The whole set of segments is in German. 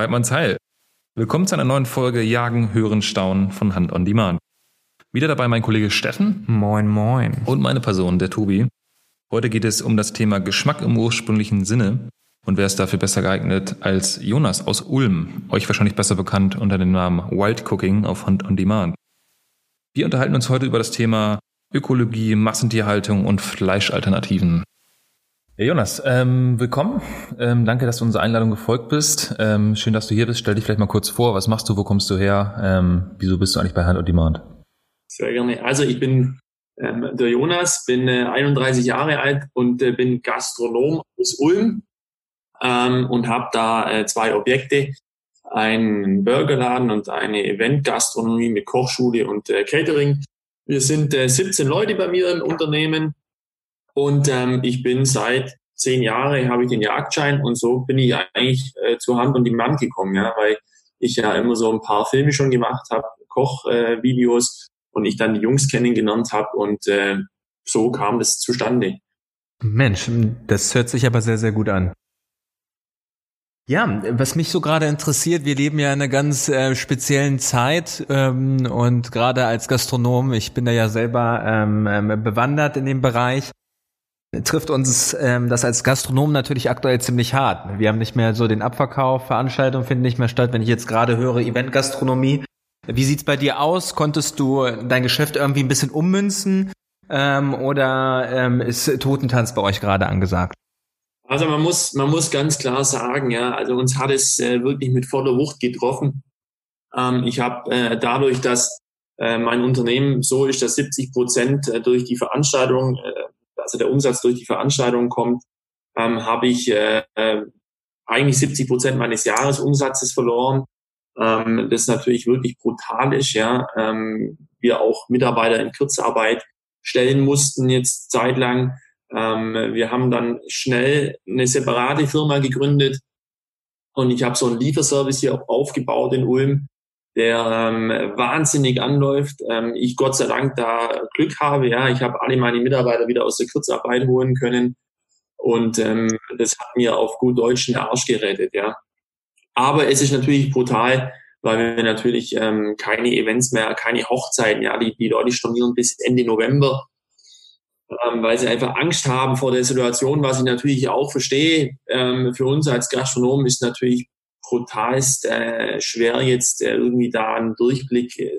Weidmanns Heil. Willkommen zu einer neuen Folge Jagen, Hören, Staunen von Hand on Demand. Wieder dabei mein Kollege Steffen. Moin, moin. Und meine Person, der Tobi. Heute geht es um das Thema Geschmack im ursprünglichen Sinne. Und wer ist dafür besser geeignet als Jonas aus Ulm, euch wahrscheinlich besser bekannt unter dem Namen Wild Cooking auf Hand on Demand. Wir unterhalten uns heute über das Thema Ökologie, Massentierhaltung und Fleischalternativen. Ja, Jonas, ähm, willkommen. Ähm, danke, dass du unserer Einladung gefolgt bist. Ähm, schön, dass du hier bist. Stell dich vielleicht mal kurz vor. Was machst du? Wo kommst du her? Ähm, wieso bist du eigentlich bei Hand on Demand? Sehr gerne. Also ich bin ähm, der Jonas, bin äh, 31 Jahre alt und äh, bin Gastronom aus Ulm ähm, und habe da äh, zwei Objekte, einen Burgerladen und eine Eventgastronomie mit Kochschule und äh, Catering. Wir sind äh, 17 Leute bei mir im Unternehmen und ähm, ich bin seit zehn Jahren habe ich den Jagdschein und so bin ich eigentlich äh, zur Hand und die Mann gekommen, ja, weil ich ja immer so ein paar Filme schon gemacht habe, Kochvideos äh, und ich dann die Jungs kennengelernt habe und äh, so kam das zustande. Mensch, das hört sich aber sehr, sehr gut an. Ja, was mich so gerade interessiert, wir leben ja in einer ganz äh, speziellen Zeit ähm, und gerade als Gastronom, ich bin da ja selber ähm, ähm, bewandert in dem Bereich, trifft uns ähm, das als Gastronom natürlich aktuell ziemlich hart. Wir haben nicht mehr so den Abverkauf, Veranstaltungen finden nicht mehr statt. Wenn ich jetzt gerade höre Eventgastronomie, wie sieht's bei dir aus? Konntest du dein Geschäft irgendwie ein bisschen ummünzen ähm, oder ähm, ist Totentanz bei euch gerade angesagt? Also man muss, man muss ganz klar sagen, ja, also uns hat es äh, wirklich mit voller Wucht getroffen. Ähm, ich habe äh, dadurch, dass äh, mein Unternehmen so ist, dass 70 Prozent äh, durch die Veranstaltung, äh, also der Umsatz durch die Veranstaltung kommt, ähm, habe ich äh, äh, eigentlich 70 Prozent meines Jahresumsatzes verloren. Ähm, das natürlich wirklich brutal ist, ja. Ähm, wir auch Mitarbeiter in Kurzarbeit stellen mussten jetzt zeitlang. Ähm, wir haben dann schnell eine separate Firma gegründet und ich habe so einen Lieferservice hier aufgebaut in Ulm, der ähm, wahnsinnig anläuft. Ähm, ich Gott sei Dank da Glück habe, ja, ich habe alle meine Mitarbeiter wieder aus der Kurzarbeit holen können und ähm, das hat mir auf gut Deutsch den Arsch gerettet, ja. Aber es ist natürlich brutal, weil wir natürlich ähm, keine Events mehr, keine Hochzeiten, ja, die, die Leute stornieren bis Ende November ähm, weil sie einfach Angst haben vor der Situation, was ich natürlich auch verstehe. Ähm, für uns als Gastronomen ist natürlich brutalst äh, schwer, jetzt äh, irgendwie da einen Durchblick äh,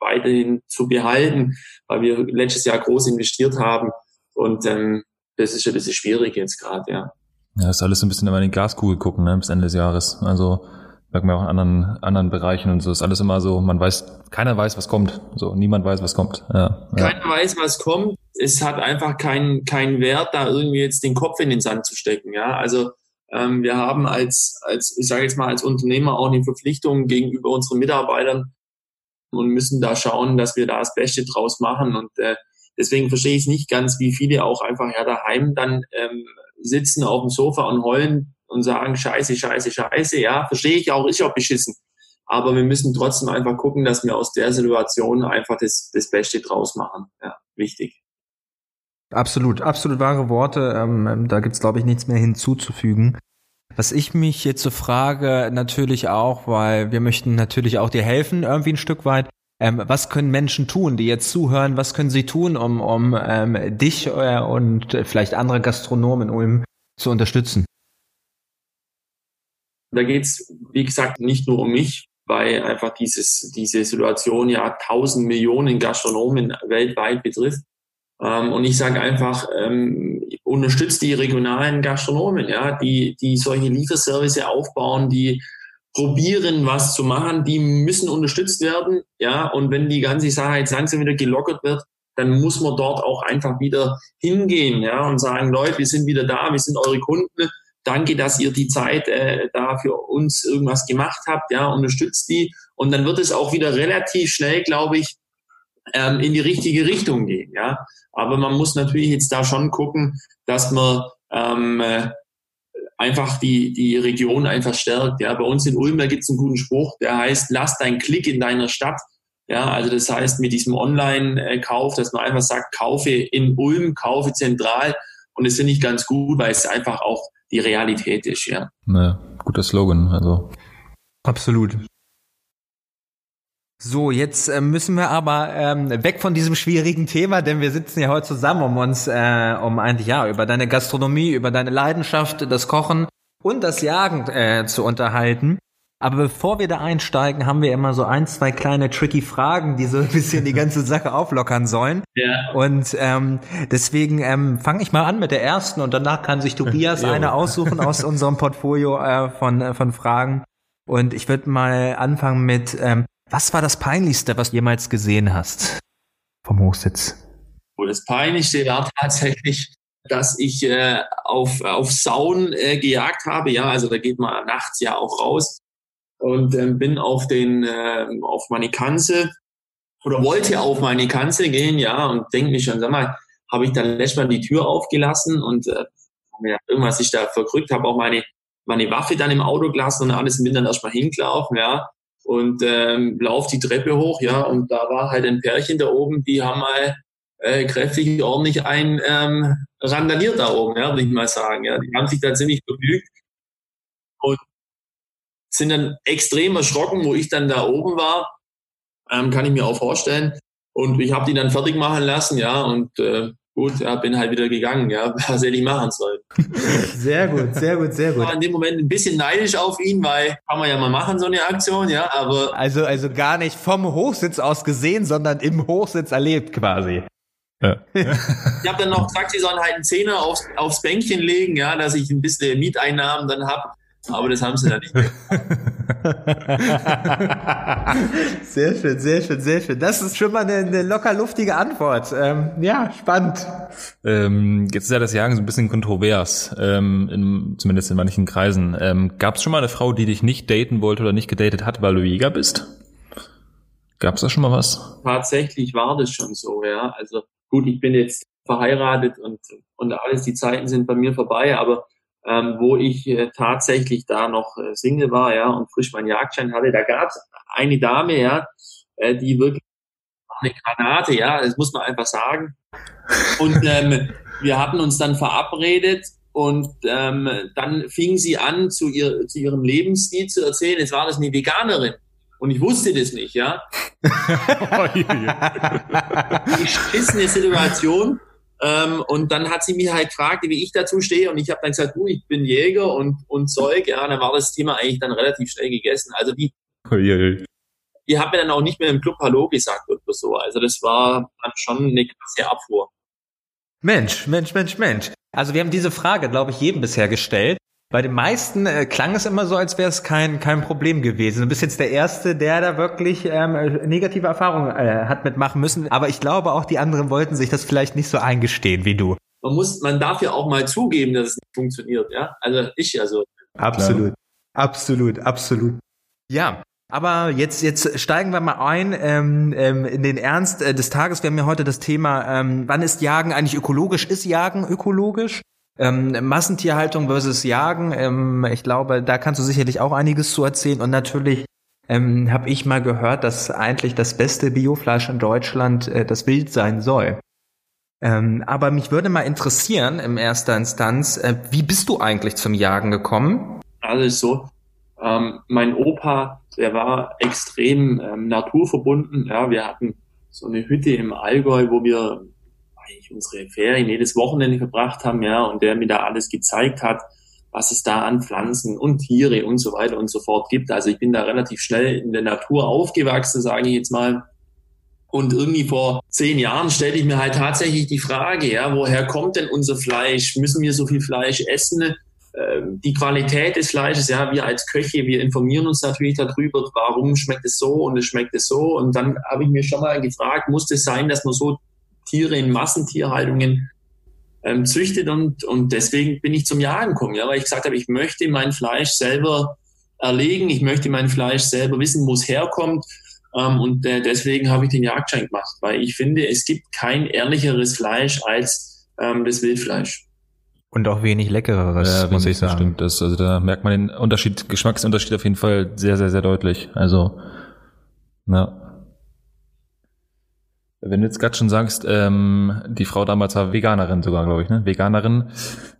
weiterhin zu behalten, weil wir letztes Jahr groß investiert haben. Und ähm, das ist ja ein bisschen schwierig jetzt gerade, ja. Ja, ist alles so ein bisschen in die Glaskugel gucken, ne, bis Ende des Jahres. Also merkt man auch in anderen, anderen Bereichen und so ist alles immer so, man weiß, keiner weiß, was kommt. So, niemand weiß, was kommt. Ja, ja. Keiner weiß, was kommt. Es hat einfach keinen keinen Wert, da irgendwie jetzt den Kopf in den Sand zu stecken. Ja, also ähm, wir haben als, als, ich sage jetzt mal, als Unternehmer auch eine Verpflichtung gegenüber unseren Mitarbeitern und müssen da schauen, dass wir da das Beste draus machen. Und äh, deswegen verstehe ich nicht ganz, wie viele auch einfach ja daheim dann ähm, sitzen auf dem Sofa und heulen, und sagen, scheiße, scheiße, scheiße, ja, verstehe ich auch, ist auch beschissen. Aber wir müssen trotzdem einfach gucken, dass wir aus der Situation einfach das, das Beste draus machen. Ja, wichtig. Absolut, absolut wahre Worte. Ähm, ähm da gibt's glaube ich, nichts mehr hinzuzufügen. Was ich mich jetzt so frage, natürlich auch, weil wir möchten natürlich auch dir helfen, irgendwie ein Stück weit. Ähm, was können Menschen tun, die jetzt zuhören? Was können sie tun, um, um ähm, dich äh, und vielleicht andere Gastronomen in Ulm zu unterstützen? Da geht's wie gesagt, nicht nur um mich, weil einfach dieses, diese Situation ja tausend Millionen Gastronomen weltweit betrifft. Ähm, und ich sage einfach, ähm, unterstützt die regionalen Gastronomen, ja, die, die solche Lieferservice aufbauen, die probieren, was zu machen, die müssen unterstützt werden, ja, und wenn die ganze Sache jetzt langsam wieder gelockert wird, dann muss man dort auch einfach wieder hingehen, ja, und sagen, Leute, wir sind wieder da, wir sind eure Kunden, danke, dass ihr die Zeit äh, da für uns irgendwas gemacht habt, ja, unterstützt die. Und dann wird es auch wieder relativ schnell, glaube ich, ähm, in die richtige Richtung gehen, ja. Aber man muss natürlich jetzt da schon gucken, dass man ähm, äh, einfach die, die Region einfach stärkt. Ja, bei uns in Ulm, da gibt es einen guten Spruch, der heißt, lass deinen Klick in deiner Stadt. Ja, also das heißt mit diesem Online-Kauf, dass man einfach sagt, kaufe in Ulm, kaufe zentral. Und das finde ich ganz gut, weil es einfach auch die Realität ist, ja. Ne, guter Slogan, also. Absolut. So, jetzt äh, müssen wir aber ähm, weg von diesem schwierigen Thema, denn wir sitzen ja heute zusammen, um uns äh, um eigentlich ja über deine Gastronomie, über deine Leidenschaft, das Kochen und das Jagen äh, zu unterhalten. Aber bevor wir da einsteigen, haben wir immer so ein, zwei kleine tricky Fragen, die so ein bisschen die ganze Sache auflockern sollen. Ja. Und ähm, deswegen ähm, fange ich mal an mit der ersten und danach kann sich Tobias eine aussuchen aus unserem Portfolio äh, von, äh, von Fragen. Und ich würde mal anfangen mit, ähm, was war das Peinlichste, was du jemals gesehen hast? Vom Hochsitz? Das Peinlichste war tatsächlich, dass ich äh, auf, auf Sauen äh, gejagt habe. Ja, also da geht man nachts ja auch raus. Und ähm, bin auf den äh, auf meine Kanzel oder wollte auf meine Kanzel gehen, ja, und denke mich schon, sag mal, habe ich dann letztes Mal die Tür aufgelassen und äh, ja, irgendwas ich da verkrückt, habe auch meine meine Waffe dann im Auto gelassen und alles und bin dann erstmal hingelaufen, ja und ähm, lauf die Treppe hoch, ja, und da war halt ein Pärchen da oben, die haben mal äh, kräftig ordentlich ein ähm, randaliert da oben, ja, würde ich mal sagen. Ja. Die haben sich da ziemlich begnügt und sind dann extrem erschrocken, wo ich dann da oben war, ähm, kann ich mir auch vorstellen. Und ich habe die dann fertig machen lassen, ja, und äh, gut, ja, bin halt wieder gegangen, ja, was hätte ich machen sollen. Sehr gut, sehr gut, sehr gut. Ich war in dem Moment ein bisschen neidisch auf ihn, weil kann man ja mal machen, so eine Aktion, ja, aber. Also, also gar nicht vom Hochsitz aus gesehen, sondern im Hochsitz erlebt quasi. Ja. ich habe dann noch gesagt, sie sollen halt einen Zehner aufs, aufs Bänkchen legen, ja, dass ich ein bisschen Mieteinnahmen dann hab. Aber das haben sie dann nicht. sehr schön, sehr schön, sehr schön. Das ist schon mal eine, eine locker luftige Antwort. Ähm, ja, spannend. Ähm, jetzt ist ja das Jagen so ein bisschen kontrovers, ähm, in, zumindest in manchen Kreisen. Ähm, Gab es schon mal eine Frau, die dich nicht daten wollte oder nicht gedatet hat, weil du Jäger bist? Gab es da schon mal was? Tatsächlich war das schon so, ja. Also gut, ich bin jetzt verheiratet und, und alles, die Zeiten sind bei mir vorbei, aber ähm, wo ich äh, tatsächlich da noch äh, Single war, ja, und frisch meinen Jagdschein hatte, da gab es eine Dame, ja, äh, die wirklich eine Granate, ja, das muss man einfach sagen. Und ähm, wir hatten uns dann verabredet und ähm, dann fing sie an, zu, ihr, zu ihrem Lebensstil zu erzählen. Jetzt war das eine Veganerin. Und ich wusste das nicht, ja. Die schissene Situation. Ähm, und dann hat sie mich halt gefragt, wie ich dazu stehe. Und ich habe dann gesagt, du, ich bin Jäger und, und Zeug. Ja, dann war das Thema eigentlich dann relativ schnell gegessen. Also die, die hat mir dann auch nicht mehr im Club Hallo gesagt oder so. Also das war dann schon eine krasse Abfuhr. Mensch, Mensch, Mensch, Mensch. Also wir haben diese Frage, glaube ich, jedem bisher gestellt. Bei den meisten äh, klang es immer so, als wäre es kein, kein Problem gewesen. Du bist jetzt der Erste, der da wirklich ähm, negative Erfahrungen äh, hat mitmachen müssen. Aber ich glaube, auch die anderen wollten sich das vielleicht nicht so eingestehen wie du. Man muss, man darf ja auch mal zugeben, dass es nicht funktioniert, ja. Also ich ja so. Absolut, absolut, absolut. Ja, aber jetzt, jetzt steigen wir mal ein ähm, ähm, in den Ernst äh, des Tages. Wir haben ja heute das Thema, ähm, wann ist Jagen eigentlich ökologisch? Ist Jagen ökologisch? Ähm, Massentierhaltung versus Jagen, ähm, ich glaube, da kannst du sicherlich auch einiges zu erzählen. Und natürlich ähm, habe ich mal gehört, dass eigentlich das beste Biofleisch in Deutschland äh, das Wild sein soll. Ähm, aber mich würde mal interessieren, in erster Instanz, äh, wie bist du eigentlich zum Jagen gekommen? Alles so. Ähm, mein Opa, der war extrem ähm, naturverbunden. Ja, wir hatten so eine Hütte im Allgäu, wo wir eigentlich unsere Ferien jedes Wochenende verbracht haben, ja, und der mir da alles gezeigt hat, was es da an Pflanzen und Tiere und so weiter und so fort gibt. Also ich bin da relativ schnell in der Natur aufgewachsen, sage ich jetzt mal. Und irgendwie vor zehn Jahren stellte ich mir halt tatsächlich die Frage, ja, woher kommt denn unser Fleisch? Müssen wir so viel Fleisch essen? Ähm, die Qualität des Fleisches, ja, wir als Köche, wir informieren uns natürlich darüber, warum schmeckt es so und es schmeckt es so. Und dann habe ich mir schon mal gefragt, muss es sein, dass man so Tiere in Massentierhaltungen ähm, züchtet und, und deswegen bin ich zum Jagen gekommen, ja, weil ich gesagt habe, ich möchte mein Fleisch selber erlegen, ich möchte mein Fleisch selber wissen, wo es herkommt ähm, und äh, deswegen habe ich den Jagdschein gemacht, weil ich finde, es gibt kein ehrlicheres Fleisch als ähm, das Wildfleisch. Und auch wenig leckereres, Ja, muss ich sagen. Stimmt, das, also da merkt man den Unterschied, Geschmacksunterschied auf jeden Fall sehr, sehr, sehr deutlich. Also, ja. Wenn du jetzt gerade schon sagst, ähm, die Frau damals war Veganerin sogar, glaube ich, ne? Veganerin.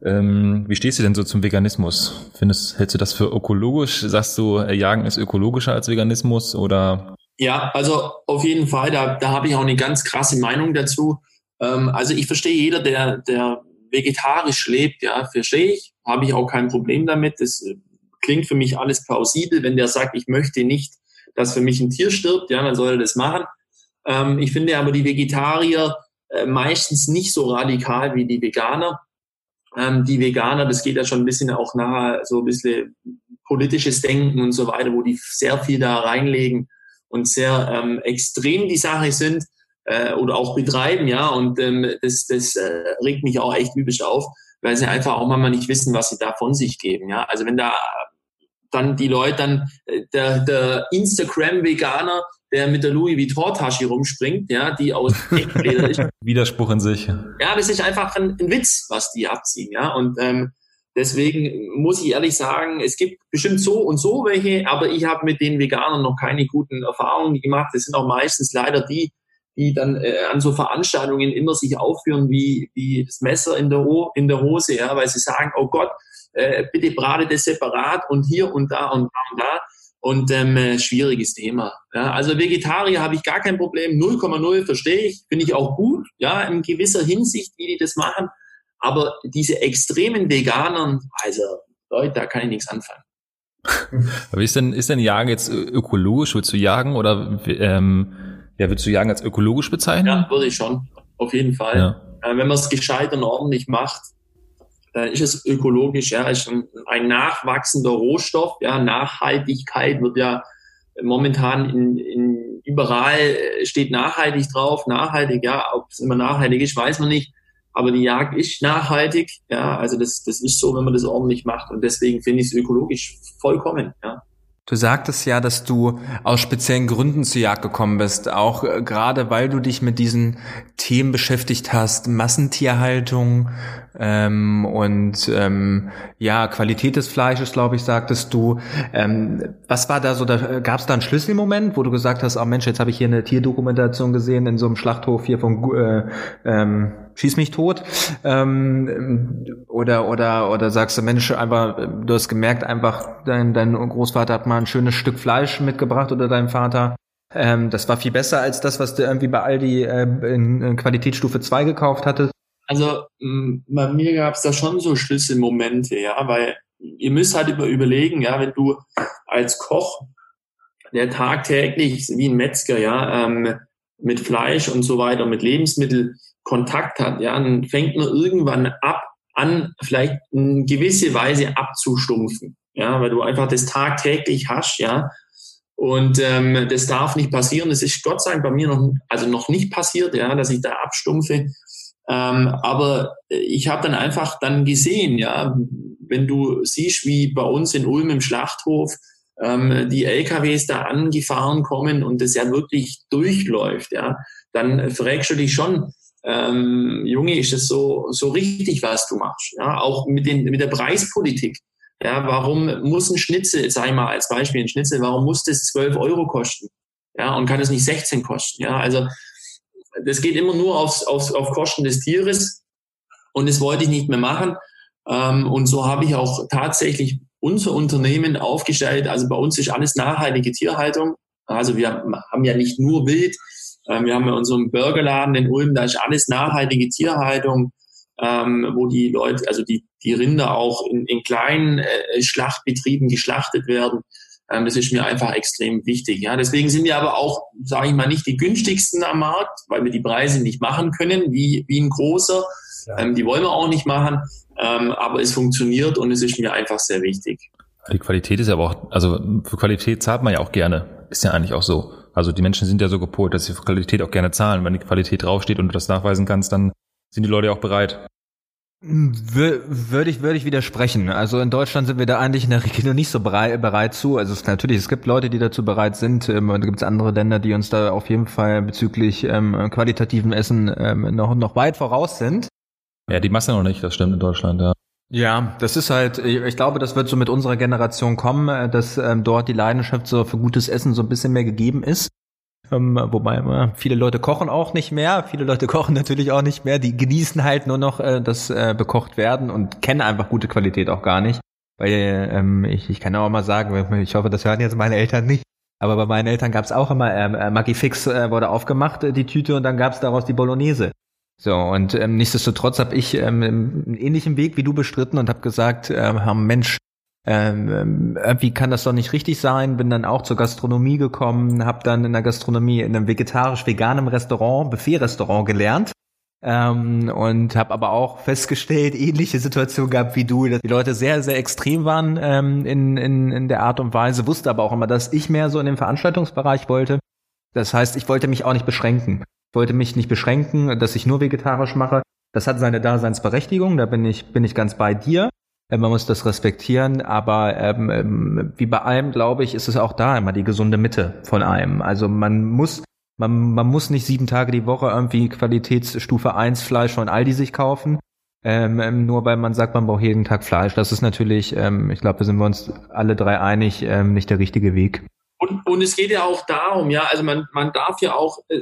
Ähm, wie stehst du denn so zum Veganismus? Findest, hältst du das für ökologisch? Sagst du, äh, Jagen ist ökologischer als Veganismus oder? Ja, also auf jeden Fall, da, da habe ich auch eine ganz krasse Meinung dazu. Ähm, also ich verstehe jeder, der, der vegetarisch lebt, ja, verstehe ich, habe ich auch kein Problem damit. Das äh, klingt für mich alles plausibel. Wenn der sagt, ich möchte nicht, dass für mich ein Tier stirbt, ja, dann soll er das machen. Ähm, ich finde aber die Vegetarier äh, meistens nicht so radikal wie die Veganer. Ähm, die Veganer, das geht ja schon ein bisschen auch nahe, so ein bisschen politisches Denken und so weiter, wo die sehr viel da reinlegen und sehr ähm, extrem die Sache sind äh, oder auch betreiben, ja. Und ähm, das, das äh, regt mich auch echt übelst auf, weil sie einfach auch manchmal nicht wissen, was sie da von sich geben, ja. Also wenn da dann die Leute dann, äh, der, der Instagram-Veganer, der mit der Louis Vuitton-Tasche rumspringt, ja, die aus Eckleder ist. Widerspruch in sich. Ja, das ist einfach ein, ein Witz, was die abziehen, ja. Und ähm, deswegen muss ich ehrlich sagen, es gibt bestimmt so und so welche, aber ich habe mit den Veganern noch keine guten Erfahrungen gemacht. Das sind auch meistens leider die, die dann äh, an so Veranstaltungen immer sich aufführen wie, wie das Messer in der, Ho in der Hose, ja, weil sie sagen, oh Gott, äh, bitte brate das separat und hier und da und da und da. Und ähm, äh, schwieriges Thema. Ja, also Vegetarier habe ich gar kein Problem. 0,0 verstehe ich, finde ich auch gut, ja, in gewisser Hinsicht, wie die das machen. Aber diese extremen Veganern, also Leute, da kann ich nichts anfangen. Aber ist denn, ist denn Jagen jetzt ökologisch? Willst du jagen oder ähm, ja, willst du Jagen als ökologisch bezeichnen? Ja, würde ich schon. Auf jeden Fall. Ja. Äh, wenn man es gescheit und ordentlich macht, äh, ist es ökologisch, ja, ist ein, ein nachwachsender Rohstoff, ja, Nachhaltigkeit wird ja momentan in, in überall äh, steht nachhaltig drauf, nachhaltig, ja, ob es immer nachhaltig ist, weiß man nicht, aber die Jagd ist nachhaltig, ja, also das, das ist so, wenn man das ordentlich macht und deswegen finde ich es ökologisch vollkommen, ja. Du sagtest ja, dass du aus speziellen Gründen zur Jagd gekommen bist, auch äh, gerade weil du dich mit diesen Themen beschäftigt hast, Massentierhaltung ähm, und ähm, ja Qualität des Fleisches, glaube ich, sagtest du. Ähm, was war da so? Da gab es da einen Schlüsselmoment, wo du gesagt hast, oh Mensch, jetzt habe ich hier eine Tierdokumentation gesehen in so einem Schlachthof hier von äh, ähm, schieß mich tot. Ähm, oder oder oder sagst du Mensch einfach du hast gemerkt einfach dein dein Großvater hat mal ein schönes Stück Fleisch mitgebracht oder dein Vater. Ähm, das war viel besser als das was du irgendwie bei Aldi äh, in, in Qualitätsstufe 2 gekauft hattest. Also bei mir gab es da schon so Schlüsselmomente ja weil ihr müsst halt über, überlegen ja wenn du als Koch der tagtäglich wie ein Metzger ja ähm, mit Fleisch und so weiter mit Lebensmitteln Kontakt hat, ja, dann fängt man irgendwann ab an, vielleicht in gewisse Weise abzustumpfen, ja, weil du einfach das tagtäglich hast, ja. Und ähm, das darf nicht passieren. Das ist Gott sei Dank bei mir noch, also noch nicht passiert, ja, dass ich da abstumpfe. Ähm, aber ich habe dann einfach dann gesehen, ja, wenn du siehst, wie bei uns in Ulm im Schlachthof ähm, die LKWs da angefahren kommen und das ja wirklich durchläuft, ja, dann fragst du dich schon, ähm, Junge, ist es so, so richtig, was du machst. Ja, auch mit, den, mit der Preispolitik. Ja, warum muss ein Schnitzel, sag ich mal als Beispiel ein Schnitzel, warum muss das 12 Euro kosten? Ja, und kann es nicht 16 kosten? Ja, also das geht immer nur aufs, aufs, auf Kosten des Tieres und das wollte ich nicht mehr machen. Ähm, und so habe ich auch tatsächlich unser Unternehmen aufgestellt. Also bei uns ist alles nachhaltige Tierhaltung. Also wir haben ja nicht nur Wild, ähm, wir haben ja unseren Burgerladen in Ulm, da ist alles nachhaltige Tierhaltung, ähm, wo die Leute, also die, die Rinder auch in, in kleinen äh, Schlachtbetrieben geschlachtet werden. Ähm, das ist mir einfach extrem wichtig. Ja, deswegen sind wir aber auch, sage ich mal, nicht die günstigsten am Markt, weil wir die Preise nicht machen können, wie, wie ein großer. Ähm, die wollen wir auch nicht machen, ähm, aber es funktioniert und es ist mir einfach sehr wichtig. Die Qualität ist aber auch, also für Qualität zahlt man ja auch gerne. Ist ja eigentlich auch so. Also die Menschen sind ja so gepolt, dass sie für Qualität auch gerne zahlen. Wenn die Qualität draufsteht und du das nachweisen kannst, dann sind die Leute auch bereit. Würde ich, würde ich widersprechen. Also in Deutschland sind wir da eigentlich in der Regel nicht so bereit, bereit zu. Also es, natürlich, es gibt Leute, die dazu bereit sind. Ähm, und da gibt es andere Länder, die uns da auf jeden Fall bezüglich ähm, qualitativen Essen ähm, noch, noch weit voraus sind. Ja, die Masse noch nicht, das stimmt in Deutschland, ja. Ja, das ist halt, ich glaube, das wird so mit unserer Generation kommen, äh, dass ähm, dort die Leidenschaft so für gutes Essen so ein bisschen mehr gegeben ist. Ähm, wobei äh, viele Leute kochen auch nicht mehr, viele Leute kochen natürlich auch nicht mehr, die genießen halt nur noch äh, das äh, bekocht werden und kennen einfach gute Qualität auch gar nicht. Weil ähm, ich, ich kann auch mal sagen, ich hoffe, das hören jetzt meine Eltern nicht, aber bei meinen Eltern gab es auch immer, ähm, äh, Maggi Fix äh, wurde aufgemacht, äh, die Tüte, und dann gab es daraus die Bolognese. So, und ähm, nichtsdestotrotz habe ich ähm, einen ähnlichen Weg wie du bestritten und habe gesagt, ähm, Mensch, ähm, ähm, irgendwie kann das doch nicht richtig sein. Bin dann auch zur Gastronomie gekommen, habe dann in der Gastronomie in einem vegetarisch-veganem Restaurant, Buffet-Restaurant gelernt. Ähm, und habe aber auch festgestellt, ähnliche Situation gehabt wie du, dass die Leute sehr, sehr extrem waren ähm, in, in, in der Art und Weise, wusste aber auch immer, dass ich mehr so in den Veranstaltungsbereich wollte. Das heißt, ich wollte mich auch nicht beschränken wollte mich nicht beschränken, dass ich nur vegetarisch mache. Das hat seine Daseinsberechtigung, da bin ich, bin ich ganz bei dir. Äh, man muss das respektieren, aber ähm, ähm, wie bei allem, glaube ich, ist es auch da immer die gesunde Mitte von allem. Also man muss, man, man muss nicht sieben Tage die Woche irgendwie Qualitätsstufe 1 Fleisch von Aldi sich kaufen. Ähm, ähm, nur weil man sagt, man braucht jeden Tag Fleisch. Das ist natürlich, ähm, ich glaube, da sind wir uns alle drei einig, ähm, nicht der richtige Weg. Und, und es geht ja auch darum, ja, also man, man darf ja auch äh,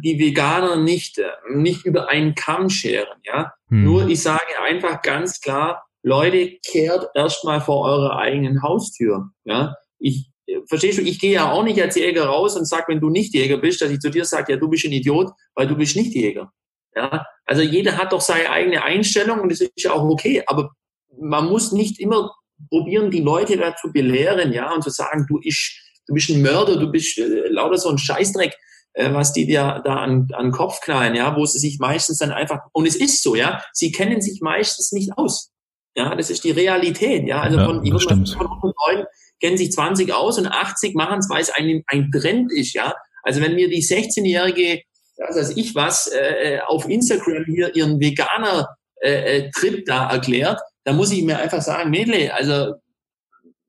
die Veganer nicht, äh, nicht über einen Kamm scheren, ja. Hm. Nur ich sage einfach ganz klar, Leute, kehrt erstmal vor eurer eigenen Haustür, ja. Ich, äh, verstehst du, ich gehe ja auch nicht als Jäger raus und sag, wenn du nicht Jäger bist, dass ich zu dir sage, ja, du bist ein Idiot, weil du bist nicht Jäger. Ja, also jeder hat doch seine eigene Einstellung und das ist ja auch okay, aber man muss nicht immer probieren, die Leute dazu belehren, ja, und zu sagen, du, ich, du bist ein Mörder, du bist äh, lauter so ein Scheißdreck äh, was die dir da an, an Kopf knallen, ja, wo sie sich meistens dann einfach, und es ist so, ja, sie kennen sich meistens nicht aus. Ja, das ist die Realität, ja. Also ja, von, stimmt. von Leuten kennen sich 20 aus und 80 machen es, weil es ein, ein Trend ist, ja. Also wenn mir die 16-jährige, was weiß ich was, äh, auf Instagram hier ihren Veganer äh, äh, Trip da erklärt, da muss ich mir einfach sagen, Mädle, also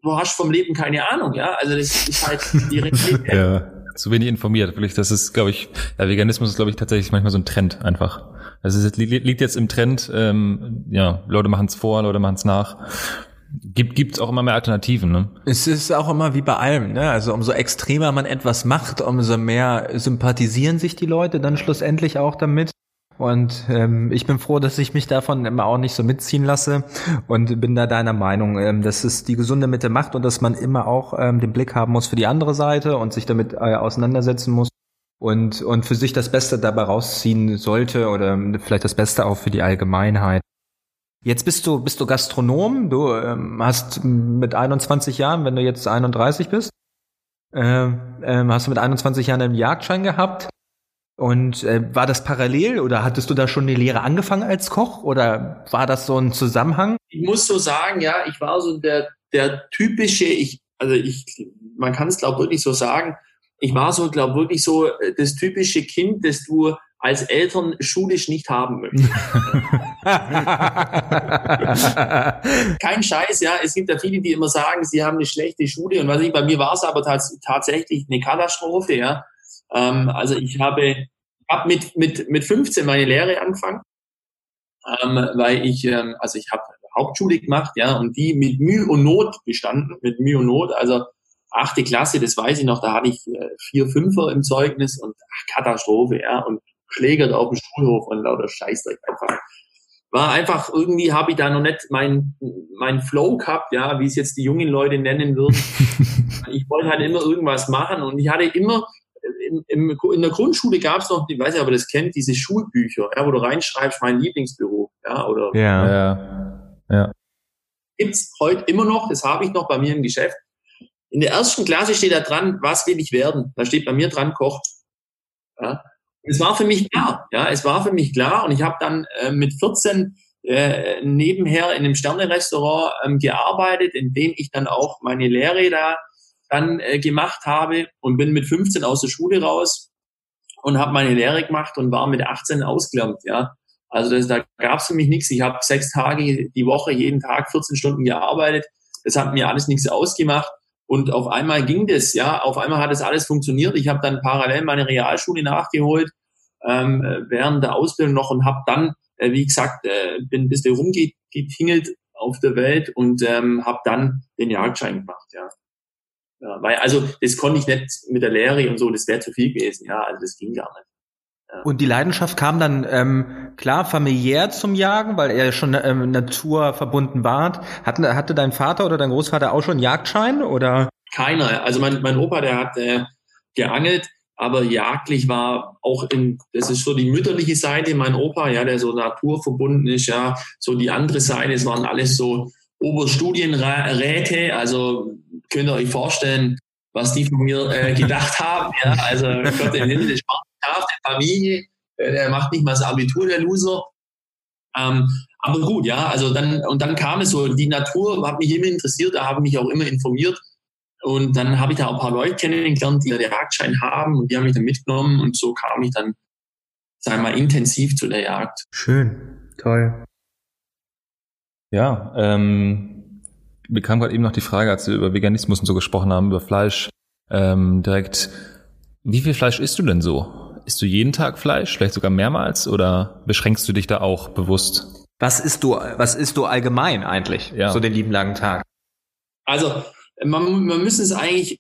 du hast vom Leben keine Ahnung, ja. Also das ist halt die Realität. ja zu wenig informiert. Wirklich, das ist, glaube ich, ja, Veganismus ist, glaube ich, tatsächlich manchmal so ein Trend einfach. Also es liegt jetzt im Trend, ähm, ja, Leute machen es vor, Leute machen es nach. Gibt gibt's auch immer mehr Alternativen, ne? Es ist auch immer wie bei allem, ne? Also umso extremer man etwas macht, umso mehr sympathisieren sich die Leute dann schlussendlich auch damit. Und ähm, ich bin froh, dass ich mich davon immer auch nicht so mitziehen lasse und bin da deiner Meinung, ähm, dass es die gesunde Mitte macht und dass man immer auch ähm, den Blick haben muss für die andere Seite und sich damit äh, auseinandersetzen muss und, und für sich das Beste dabei rausziehen sollte oder vielleicht das Beste auch für die Allgemeinheit. Jetzt bist du, bist du Gastronom, du ähm, hast mit 21 Jahren, wenn du jetzt 31 bist, äh, äh, hast du mit 21 Jahren einen Jagdschein gehabt und äh, war das parallel oder hattest du da schon eine Lehre angefangen als Koch oder war das so ein Zusammenhang? Ich muss so sagen, ja, ich war so der, der typische, ich, also ich, man kann es glaube wirklich so sagen, ich war so, glaube wirklich so äh, das typische Kind, das du als Eltern schulisch nicht haben möchtest. Kein Scheiß, ja. Es gibt ja viele, die immer sagen, sie haben eine schlechte Schule und was ich, bei mir war es aber tats tatsächlich eine Katastrophe, ja. Ähm, also ich habe hab mit, mit, mit 15 meine Lehre angefangen, ähm, weil ich, ähm, also ich habe Hauptschule gemacht, ja, und die mit Mühe und Not bestanden, mit Mühe und Not, also achte Klasse, das weiß ich noch, da hatte ich äh, vier Fünfer im Zeugnis und ach, Katastrophe, ja, und schlägert auf dem Schulhof und lauter Scheißdreck einfach. War einfach, irgendwie habe ich da noch nicht mein, mein Flow gehabt, ja, wie es jetzt die jungen Leute nennen würden. ich wollte halt immer irgendwas machen und ich hatte immer im, im, in der Grundschule gab es noch, ich weiß nicht, ob ihr das kennt, diese Schulbücher, ja, wo du reinschreibst, mein Lieblingsberuf, ja, oder. Ja, ja. ja. Gibt's heute immer noch, das habe ich noch bei mir im Geschäft. In der ersten Klasse steht da dran, was will ich werden? Da steht bei mir dran, Koch. Ja. Es war für mich klar, ja, es war für mich klar und ich habe dann äh, mit 14 äh, nebenher in einem Sterne-Restaurant ähm, gearbeitet, in dem ich dann auch meine Lehre da dann äh, gemacht habe und bin mit 15 aus der Schule raus und habe meine Lehre gemacht und war mit 18 ausgelernt, ja. Also das, da gab es für mich nichts. Ich habe sechs Tage die Woche, jeden Tag 14 Stunden gearbeitet. Das hat mir alles nichts ausgemacht. Und auf einmal ging das, ja, auf einmal hat das alles funktioniert. Ich habe dann parallel meine Realschule nachgeholt ähm, während der Ausbildung noch und habe dann äh, wie gesagt, äh, bin ein bisschen rumgetingelt auf der Welt und ähm, habe dann den Jagdschein gemacht, ja. Ja. Weil, also das konnte ich nicht mit der Lehre und so, das wäre zu viel gewesen, ja, also das ging gar nicht. Und die Leidenschaft kam dann ähm, klar familiär zum Jagen, weil er schon ähm, naturverbunden war. Hatte, hatte dein Vater oder dein Großvater auch schon Jagdschein oder? Keiner. Also mein, mein Opa, der hat äh, geangelt, aber jagdlich war auch in, das ist so die mütterliche Seite, mein Opa, ja, der so naturverbunden ist, ja, so die andere Seite, es waren alles so Oberstudienräte, also könnt ihr euch vorstellen, was die von mir äh, gedacht haben, ja, also Gott im Himmel, das der Familie, äh, der macht nicht mal das Abitur, der Loser. Ähm, aber gut, ja, also dann, und dann kam es so, die Natur hat mich immer interessiert, da habe ich mich auch immer informiert. Und dann habe ich da auch ein paar Leute kennengelernt, die den Jagdschein haben und die haben mich dann mitgenommen und so kam ich dann, sagen wir mal, intensiv zu der Jagd. Schön, toll. Ja, ähm, mir kam gerade eben noch die Frage, als wir über Veganismus und so gesprochen haben, über Fleisch, ähm, direkt, wie viel Fleisch isst du denn so? Isst du jeden Tag Fleisch, vielleicht sogar mehrmals oder beschränkst du dich da auch bewusst? Was isst du, was isst du allgemein eigentlich, Ja. so den lieben langen Tag? Also man, man müsste es eigentlich,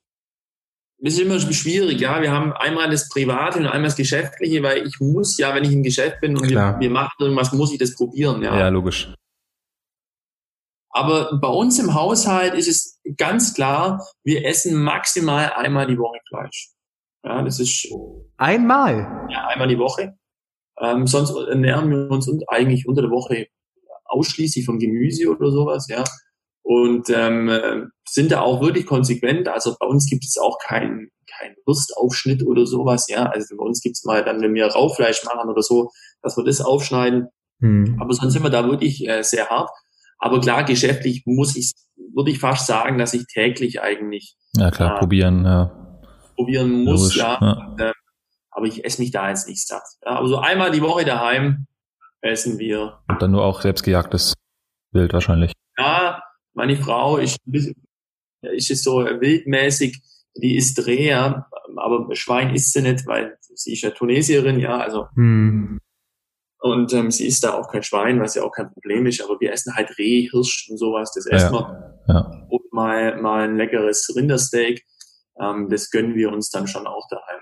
das ist immer schwierig, ja. Wir haben einmal das Private und einmal das Geschäftliche, weil ich muss ja, wenn ich im Geschäft bin und wir, wir machen irgendwas, muss ich das probieren, ja. Ja, logisch. Aber bei uns im Haushalt ist es ganz klar, wir essen maximal einmal die Woche Fleisch. Ja, das ist Einmal. ja, einmal die Woche. Ähm, sonst ernähren wir uns eigentlich unter der Woche ausschließlich von Gemüse oder sowas, ja. Und ähm, äh, sind da auch wirklich konsequent. Also bei uns gibt es auch keinen kein Wurstaufschnitt oder sowas, ja. Also bei uns gibt's mal dann, wenn wir Rauchfleisch machen oder so, dass wir das aufschneiden. Hm. Aber sonst sind wir da wirklich äh, sehr hart. Aber klar, geschäftlich muss ich, würde ich fast sagen, dass ich täglich eigentlich Ja, klar, Ja. probieren, ja. probieren muss, Logisch, ja. ja. Und, äh, aber ich esse mich da jetzt nicht satt. Ja, aber so einmal die Woche daheim essen wir. Und dann nur auch selbstgejagtes Wild wahrscheinlich. Ja, meine Frau ist, ein bisschen- ist es so wildmäßig, die isst Rehe, aber Schwein isst sie nicht, weil sie ist ja Tunesierin, ja, also Hm. Und ähm, sie isst da auch kein Schwein, was ja auch kein Problem ist, aber wir essen halt Reh, Hirsch und sowas, das essen wir. Ja. Und mal, mal ein leckeres Rindersteak, ähm, das gönnen wir uns dann schon auch daheim.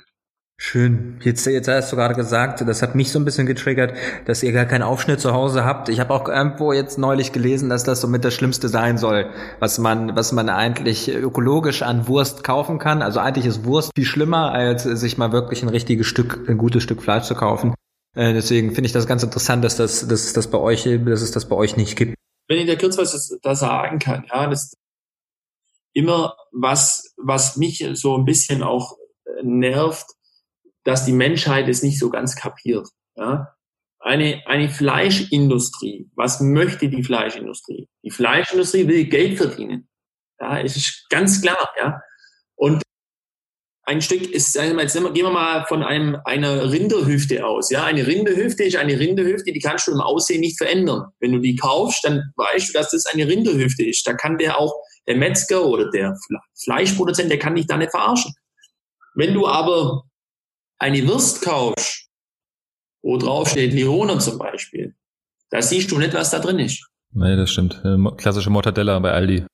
Schön. Jetzt, jetzt hast du gerade gesagt, das hat mich so ein bisschen getriggert, dass ihr gar keinen Aufschnitt zu Hause habt. Ich habe auch irgendwo jetzt neulich gelesen, dass das so mit das Schlimmste sein soll, was man, was man eigentlich ökologisch an Wurst kaufen kann. Also eigentlich ist Wurst viel schlimmer, als sich mal wirklich ein richtiges Stück, ein gutes Stück Fleisch zu kaufen. Äh, deswegen finde ich das ganz interessant, dass das, dass das bei euch, dass es das bei euch nicht gibt. wenn ich da kurz was da sagen kann, ja, das immer was, was mich so ein bisschen auch äh, nervt, dass die Menschheit es nicht so ganz kapiert. Ja. Eine, eine Fleischindustrie, was möchte die Fleischindustrie? Die Fleischindustrie will Geld verdienen. Ja, es ist ganz klar, ja. Und ein Stück ist, sagen wir mal, jetzt gehen wir mal von einem, einer Rinderhüfte aus. Ja, eine Rinderhüfte ist eine Rinderhüfte, die kannst du im Aussehen nicht verändern. Wenn du die kaufst, dann weißt du, dass das eine Rinderhüfte ist. Da kann der auch, der Metzger oder der Fle- Fleischproduzent, der kann dich da nicht verarschen. Wenn du aber eine Wurst kaufst, wo drauf steht Leona zum Beispiel, da siehst du nicht, was da drin ist. Nee, das stimmt. Klassische Mortadella bei Aldi.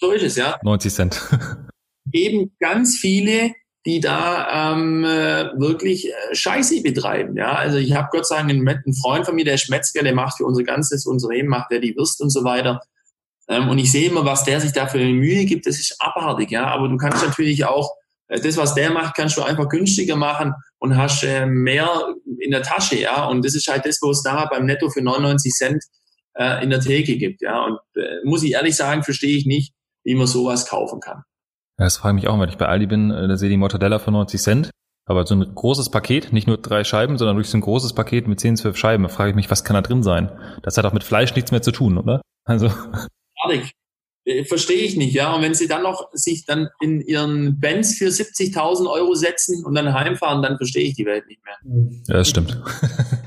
So ist es, ja. 90 Cent. eben ganz viele, die da ähm, äh, wirklich äh, Scheiße betreiben. Ja, also ich habe Gott sei Dank einen, einen Freund von mir, der ist Metzger, der macht für unser ganzes Unternehmen, macht der die Würst und so weiter. Ähm, und ich sehe immer, was der sich da für eine Mühe gibt, das ist abartig. Ja, aber du kannst natürlich auch äh, das, was der macht, kannst du einfach günstiger machen und hast äh, mehr in der Tasche. Ja, und das ist halt das, wo es da beim Netto für 99 Cent äh, in der Theke gibt. Ja, und äh, muss ich ehrlich sagen, verstehe ich nicht, wie man sowas kaufen kann. Ja, das frage ich mich auch, wenn ich bei Aldi bin, äh, da sehe ich die Mortadella für 90 Cent. Aber so ein großes Paket, nicht nur drei Scheiben, sondern wirklich so ein großes Paket mit 10, 12 Scheiben, da frage ich mich, was kann da drin sein? Das hat auch mit Fleisch nichts mehr zu tun, oder? Also, Fertig. Äh, Verstehe ich nicht, ja. Und wenn sie dann noch sich dann in ihren Benz für 70.000 Euro setzen und dann heimfahren, dann verstehe ich die Welt nicht mehr. ja, das stimmt.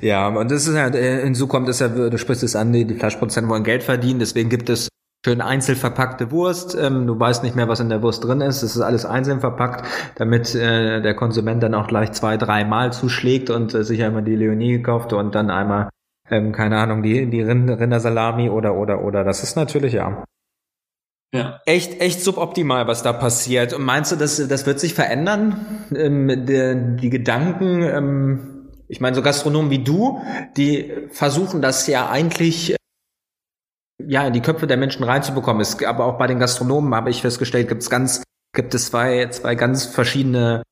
Ja, und das ist halt, äh, hinzu kommt es ja, du sprichst es an, die, die Fleischproduzenten wollen Geld verdienen, deswegen gibt es schön einzeln verpackte Wurst. Ähm, du weißt nicht mehr, was in der Wurst drin ist. Es ist alles einzeln verpackt, damit äh, der Konsument dann auch gleich zwei, dreimal zuschlägt und äh, sich einmal die Leonie gekauft und dann einmal ähm, keine Ahnung, die, die Rindersalami oder, oder, oder. Das ist natürlich, ja. Ja. Echt, echt suboptimal, was da passiert. Und meinst du, das, das wird sich verändern? Ähm, die, die Gedanken, ähm, ich meine, so Gastronomen wie du, die versuchen das ja eigentlich ja in die Köpfe der Menschen reinzubekommen. Es, aber auch bei den Gastronomen habe ich festgestellt, gibt es ganz, gibt es zwei, zwei ganz verschiedene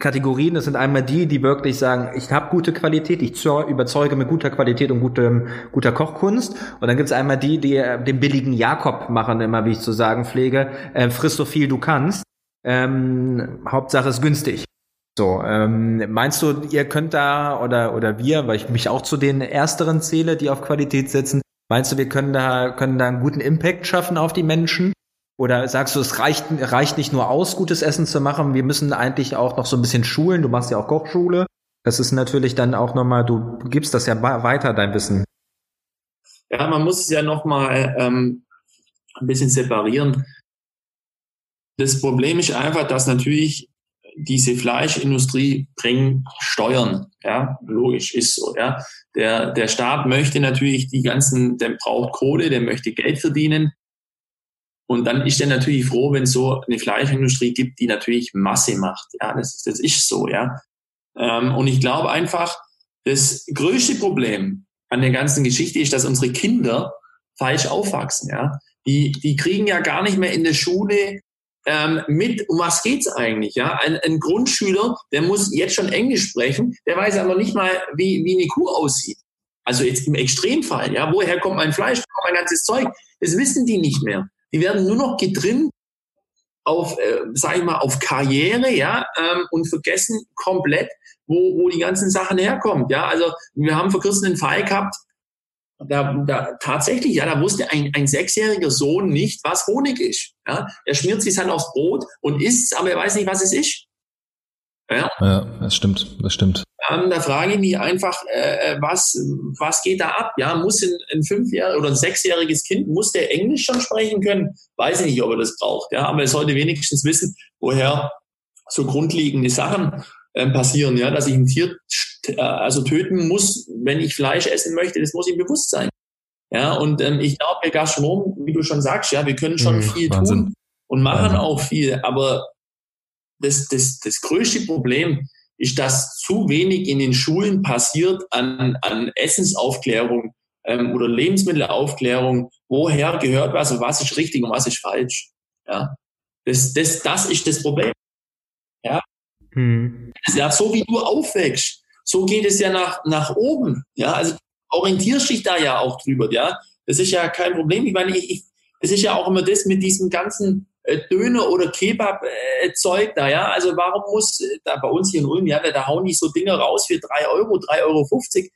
Kategorien. Das sind einmal die, die wirklich sagen, ich habe gute Qualität, ich überzeuge mit guter Qualität und gutem, guter Kochkunst. Und dann gibt es einmal die, die äh, den billigen Jakob machen, immer wie ich zu sagen pflege, äh, friss so viel du kannst. Ähm, Hauptsache ist günstig. So, ähm, meinst du, ihr könnt da oder oder wir, weil ich mich auch zu den ersteren zähle, die auf Qualität setzen, meinst du, wir können da können da einen guten Impact schaffen auf die Menschen? Oder sagst du, es reicht, reicht nicht nur aus, gutes Essen zu machen, wir müssen eigentlich auch noch so ein bisschen schulen. Du machst ja auch Kochschule. Das ist natürlich dann auch nochmal, du gibst das ja weiter, dein Wissen. Ja, man muss es ja nochmal ähm, ein bisschen separieren. Das Problem ist einfach, dass natürlich diese Fleischindustrie bringt Steuern. Ja, logisch, ist so. Ja, der, der Staat möchte natürlich die ganzen, der braucht Kohle, der möchte Geld verdienen. Und dann ist er natürlich froh, wenn es so eine Fleischindustrie gibt, die natürlich Masse macht. Ja, das, das ist so, ja. Ähm, und ich glaube einfach, das größte Problem an der ganzen Geschichte ist, dass unsere Kinder falsch aufwachsen, ja. Die, die kriegen ja gar nicht mehr in der Schule ähm, mit, um was geht's eigentlich, ja. Ein, ein Grundschüler, der muss jetzt schon Englisch sprechen, der weiß aber nicht mal, wie, wie eine Kuh aussieht. Also jetzt im Extremfall, ja. Woher kommt mein Fleisch, woher kommt mein ganzes Zeug? Das wissen die nicht mehr. Die werden nur noch getrimmt auf, äh, sag ich mal, auf Karriere, ja, ähm, und vergessen komplett, wo, wo die ganzen Sachen herkommen. Ja, also wir haben vor kurzem einen Fall gehabt, da, da tatsächlich, ja, da wusste ein, ein sechsjähriger Sohn nicht, was Honig ist. Ja, er schmiert sich dann aufs Brot und isst aber er weiß nicht, was es ist. Ja, ja das stimmt, das stimmt. Ähm, da frage ich mich einfach, äh, äh was, was geht da ab? Ja, muss ein, ein fünfjähriges oder ein sechsjähriges Kind, muss der Englisch schon sprechen können? Weiß ich nicht, ob er das braucht. Ja, aber er sollte wenigstens wissen, woher so grundlegende Sachen äh, passieren. Ja, dass ich ein Tier äh, also töten muss, wenn ich Fleisch essen möchte, das muss ihm bewusst sein. Ja, und ähm, ich glaube, der Gastronom, wie du schon sagst, ja, wir können schon mhm, viel Wahnsinn. tun und machen Wahnsinn. auch viel, aber das, das, das größte Problem ist, dass zu wenig in den Schulen passiert an, an Essensaufklärung ähm, oder Lebensmittelaufklärung. Woher gehört was und was ist richtig und was ist falsch? Ja, das, das, das ist das Problem. Ja, hm. ja so wie du aufwächst, so geht es ja nach, nach oben. Ja, also orientierst dich da ja auch drüber. Ja, das ist ja kein Problem. Ich meine, ich, ich, das ist ja auch immer das mit diesem ganzen äh, Döner oder Kebab-Zeug da, ja. Also warum muss äh, da bei uns hier in Ulm, ja, da hauen die so Dinge raus für drei Euro, drei Euro. fünfzig.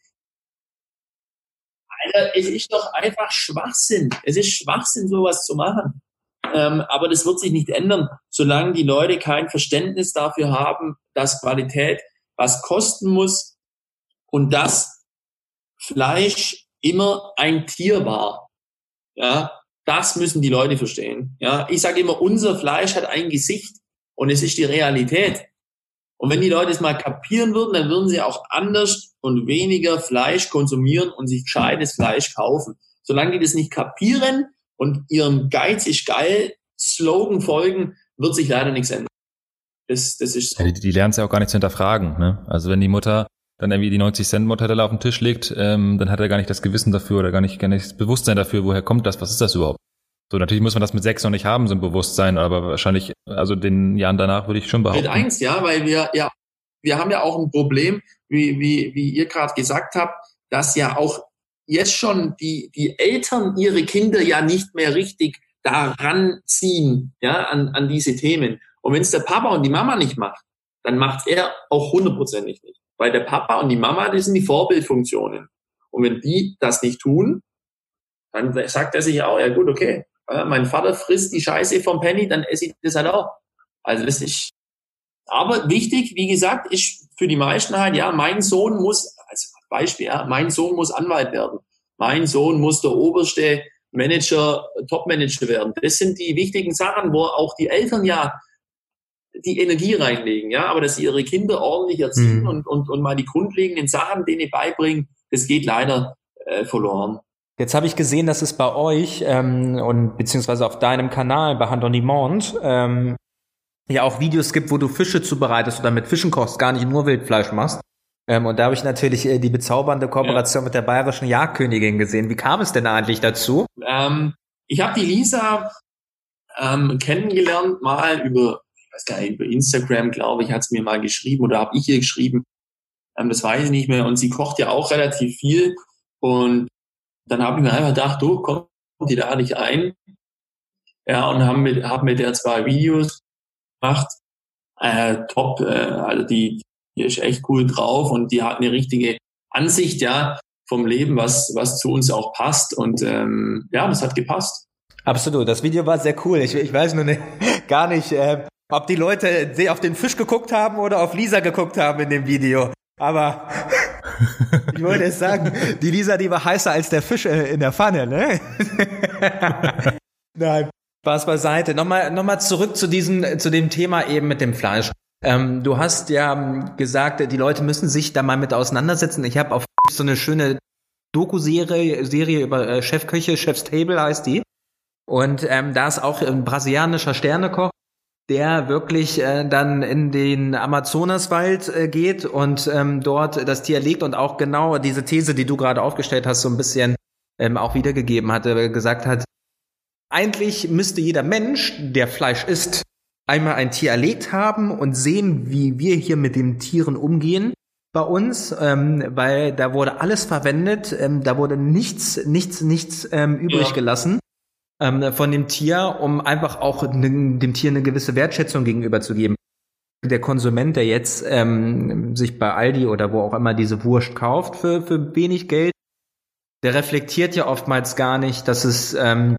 Alter, es ist doch einfach Schwachsinn. Es ist Schwachsinn, sowas zu machen. Ähm, aber das wird sich nicht ändern, solange die Leute kein Verständnis dafür haben, dass Qualität was kosten muss und dass Fleisch immer ein Tier war. Ja, das müssen die Leute verstehen. Ja, ich sage immer, unser Fleisch hat ein Gesicht und es ist die Realität. Und wenn die Leute es mal kapieren würden, dann würden sie auch anders und weniger Fleisch konsumieren und sich gescheites Fleisch kaufen. Solange die das nicht kapieren und ihrem Geiz ist geil Slogan folgen, wird sich leider nichts ändern. Das, das ist so. ja, die, die lernen es ja auch gar nicht zu hinterfragen. Ne? Also wenn die Mutter dann irgendwie die 90 Cent Mortadella auf den Tisch legt, ähm, dann hat er gar nicht das Gewissen dafür oder gar nicht, gar nicht das Bewusstsein dafür, woher kommt das, was ist das überhaupt? So, natürlich muss man das mit sechs noch nicht haben, so ein Bewusstsein, aber wahrscheinlich, also den Jahren danach würde ich schon behaupten. Mit eins, ja, weil wir, ja, wir haben ja auch ein Problem, wie, wie, wie ihr gerade gesagt habt, dass ja auch jetzt schon die, die Eltern ihre Kinder ja nicht mehr richtig daran ziehen, ja, an, an diese Themen. Und wenn es der Papa und die Mama nicht macht, dann macht er auch hundertprozentig nicht. Weil der Papa und die Mama, das sind die Vorbildfunktionen. Und wenn die das nicht tun, dann sagt er sich auch, ja gut, okay, mein Vater frisst die Scheiße vom Penny, dann esse ich das halt auch. Also das ist, aber wichtig, wie gesagt, ist für die meisten halt, ja, mein Sohn muss, als Beispiel, ja, mein Sohn muss Anwalt werden. Mein Sohn muss der oberste Manager, Topmanager werden. Das sind die wichtigen Sachen, wo auch die Eltern ja die Energie reinlegen, ja, aber dass sie ihre Kinder ordentlich erziehen Mhm. und, und, und mal die grundlegenden Sachen denen beibringen, das geht leider äh, verloren. Jetzt habe ich gesehen, dass es bei euch ähm, und beziehungsweise auf deinem Kanal bei Hand on Demand ähm, ja auch Videos gibt, wo du Fische zubereitest oder mit Fischen kochst, gar nicht nur Wildfleisch machst. Ähm, und da habe ich natürlich äh, die bezaubernde Kooperation mit der bayerischen Jagdkönigin gesehen. Wie kam es denn eigentlich dazu? Ähm, ich habe die Lisa ähm, kennengelernt mal über, weiß gar nicht, über Instagram, glaube ich, hat sie mir mal geschrieben oder habe ich ihr geschrieben. Ähm, das weiß ich nicht mehr. Und sie kocht ja auch relativ viel. Und dann habe ich mir einfach gedacht, du, komm, die lade ich ein. Ja, und haben mit, hab mit der zwei Videos gemacht. Äh, top, äh, also die, die ist echt cool drauf und die hat eine richtige Ansicht, ja, vom Leben, was, was zu uns auch passt. Und ähm, ja, das hat gepasst. Absolut, das Video war sehr cool. Ich, ich weiß nur nicht, gar nicht, äh, ob die Leute auf den Fisch geguckt haben oder auf Lisa geguckt haben in dem Video. Aber ich wollte es sagen, die Lisa, die war heißer als der Fisch äh, in der Pfanne, ne? Nein, Spaß beiseite. Nochmal, nochmal zurück zu diesem, zu dem Thema eben mit dem Fleisch. Ähm, du hast ja ähm, gesagt, die Leute müssen sich da mal mit auseinandersetzen. Ich habe auf so eine schöne Doku-Serie Serie über äh, Chefköche, Chef's Table heißt die. Und ähm, da ist auch ein brasilianischer Sternekoch, der wirklich äh, dann in den Amazonaswald äh, geht und ähm, dort das Tier legt und auch genau diese These, die du gerade aufgestellt hast, so ein bisschen ähm, auch wiedergegeben hatte, gesagt hat, eigentlich müsste jeder Mensch, der Fleisch isst, einmal ein Tier erlegt haben und sehen, wie wir hier mit den Tieren umgehen bei uns, ähm, weil da wurde alles verwendet, ähm, da wurde nichts, nichts, nichts ähm, übrig Ja. gelassen ähm, von dem Tier, um einfach auch ne, dem Tier eine gewisse Wertschätzung gegenüber zu geben. Der Konsument, der jetzt ähm, sich bei Aldi oder wo auch immer diese Wurst kauft für, für wenig Geld, der reflektiert ja oftmals gar nicht, dass es ähm,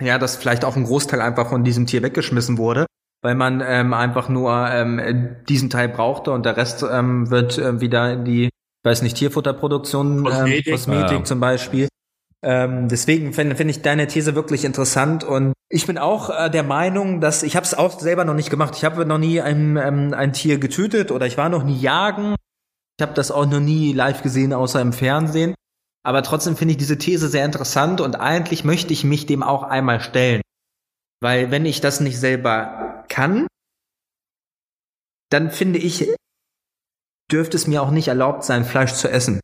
ja, dass vielleicht auch ein Großteil einfach von diesem Tier weggeschmissen wurde, weil man ähm, einfach nur ähm, diesen Teil brauchte und der Rest ähm, wird äh, wieder in die, weiß nicht, Tierfutterproduktion, Kosmetik. Ähm, Kosmetik Ja. zum Beispiel. Ähm, deswegen finde find ich deine These wirklich interessant und ich bin auch äh, der Meinung, dass ich habe es auch selber noch nicht gemacht. Ich habe noch nie ein, ähm, ein Tier getötet oder ich war noch nie jagen. Ich habe das auch noch nie live gesehen, außer im Fernsehen. Aber trotzdem finde ich diese These sehr interessant und eigentlich möchte ich mich dem auch einmal stellen. Weil wenn ich das nicht selber kann, dann finde ich, dürfte es mir auch nicht erlaubt sein, Fleisch zu essen.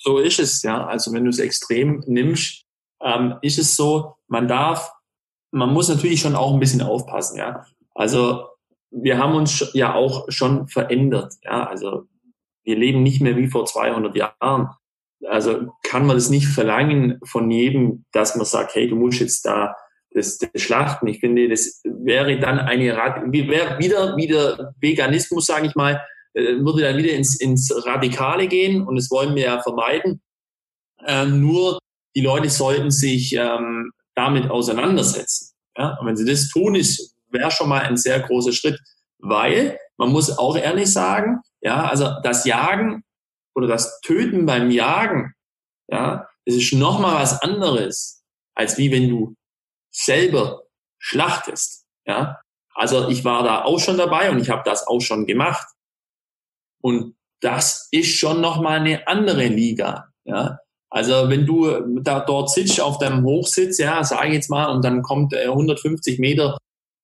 So ist es, ja. Also wenn du es extrem nimmst, ähm, ist es so, man darf, man muss natürlich schon auch ein bisschen aufpassen, ja. Also wir haben uns ja auch schon verändert, ja. Also wir leben nicht mehr wie vor 200 Jahren. Also kann man das nicht verlangen von jedem, dass man sagt, hey, du musst jetzt da das, das schlachten. Ich finde, das wäre dann eine wie- wäre wieder wieder Veganismus, sage ich mal, würde dann wieder ins, ins Radikale gehen und das wollen wir ja vermeiden. Ähm, nur die Leute sollten sich ähm, damit auseinandersetzen. Ja? Und wenn sie das tun, ist wäre schon mal ein sehr großer Schritt, weil man muss auch ehrlich sagen, ja, also das Jagen oder das Töten beim Jagen, ja, das ist noch mal was anderes, als wie wenn du selber schlachtest, ja. Also ich war da auch schon dabei und ich habe das auch schon gemacht. Und das ist schon noch mal eine andere Liga, ja. Also wenn du da dort sitzt auf deinem Hochsitz, ja, sage jetzt mal, und dann kommt äh, 150 Meter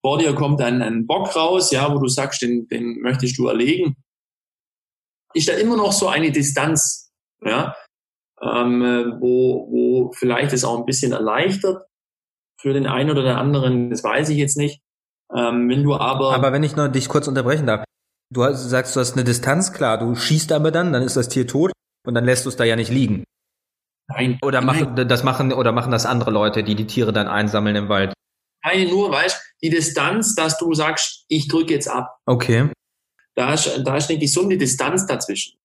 vor dir kommt ein, ein Bock raus, ja, wo du sagst, den, den möchtest du erlegen, ist da immer noch so eine Distanz, ja, ähm, äh, wo, wo vielleicht es auch ein bisschen erleichtert für den einen oder den anderen, das weiß ich jetzt nicht. Ähm, wenn du aber, Aber wenn ich nur dich kurz unterbrechen darf, du hast- sagst, du hast eine Distanz, klar, du schießt aber dann, dann ist das Tier tot und dann lässt du es da ja nicht liegen. nein, Oder nein, machen das machen oder machen das andere Leute, die die Tiere dann einsammeln im Wald. nein, nur, weißt, die Distanz, dass du sagst, ich drücke jetzt ab. Okay. Da ist, da ist eine gesunde Distanz dazwischen.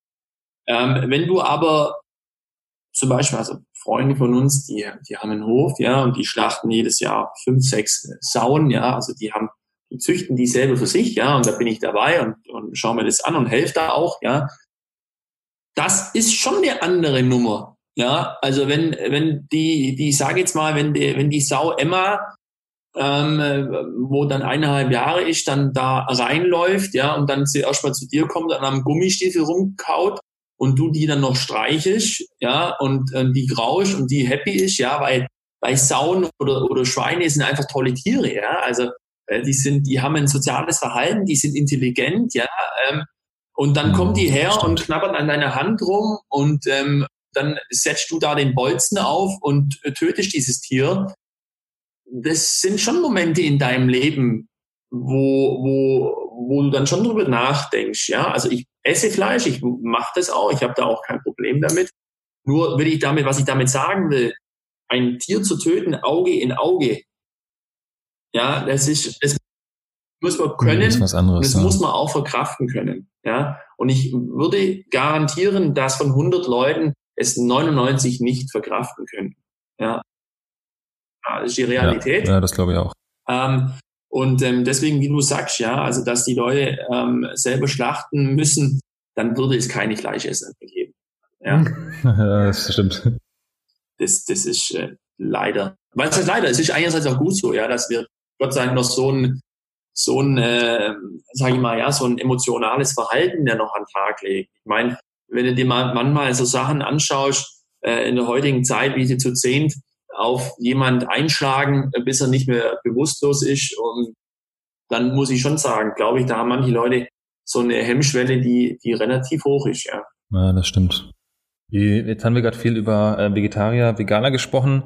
Ähm, wenn du aber zum Beispiel, also Freunde von uns, die, die haben einen Hof, ja, und die schlachten jedes Jahr fünf, sechs Sauen, ja, also die haben, die züchten die selber für sich, ja, und da bin ich dabei und, und schaue mir das an und helfe da auch, ja. Das ist schon eine andere Nummer, ja. Also wenn, wenn die, die, sage jetzt mal, wenn die, wenn die Sau Emma ähm, wo dann eineinhalb Jahre ist, dann da reinläuft, ja, und dann zuerst mal zu dir kommt und am Gummistiefel rumkaut und du die dann noch streichelst, ja, und äh, die grausch und die happy ist, ja, weil, weil Sauen oder, oder Schweine sind einfach tolle Tiere, ja, also äh, die sind, die haben ein soziales Verhalten, die sind intelligent, ja, ähm, und dann kommt die her Stimmt. und knabbert an deiner Hand rum und ähm, dann setzt du da den Bolzen auf und äh, tötest dieses Tier. Das sind schon Momente in deinem Leben, wo, wo, wo du dann schon drüber nachdenkst. Ja, also ich esse Fleisch, ich mache das auch, ich habe da auch kein Problem damit. Nur will ich damit, was ich damit sagen will, ein Tier zu töten, Auge in Auge. Ja, das ist, das muss man können. Das, anderes, das ja. muss man auch verkraften können. Ja, und ich würde garantieren, dass von 100 Leuten es 99 nicht verkraften können. Ja, ja das ist die Realität. Ja, ja das glaube ich auch. Ähm, und ähm, deswegen, wie du sagst, ja, also dass die Leute ähm, selber schlachten müssen, dann würde es keine Fleischesser geben. Ja, ja das stimmt. Das, das ist äh, leider. Was heißt leider? Es ist einerseits auch gut so, ja, dass wir Gott sei Dank noch so ein so ein, äh, sag ich mal, ja, so ein emotionales Verhalten, der noch an den Tag legt. Ich meine, wenn du dir mal manchmal so Sachen anschaust, äh, in der heutigen Zeit, wie sie zu zehnt auf jemand einschlagen, äh, bis er nicht mehr bewusstlos ist. Und dann muss ich schon sagen, glaube ich, da haben manche Leute so eine Hemmschwelle, die, die relativ hoch ist, ja. Ja, das stimmt. Jetzt haben wir gerade viel über äh, Vegetarier, Veganer gesprochen.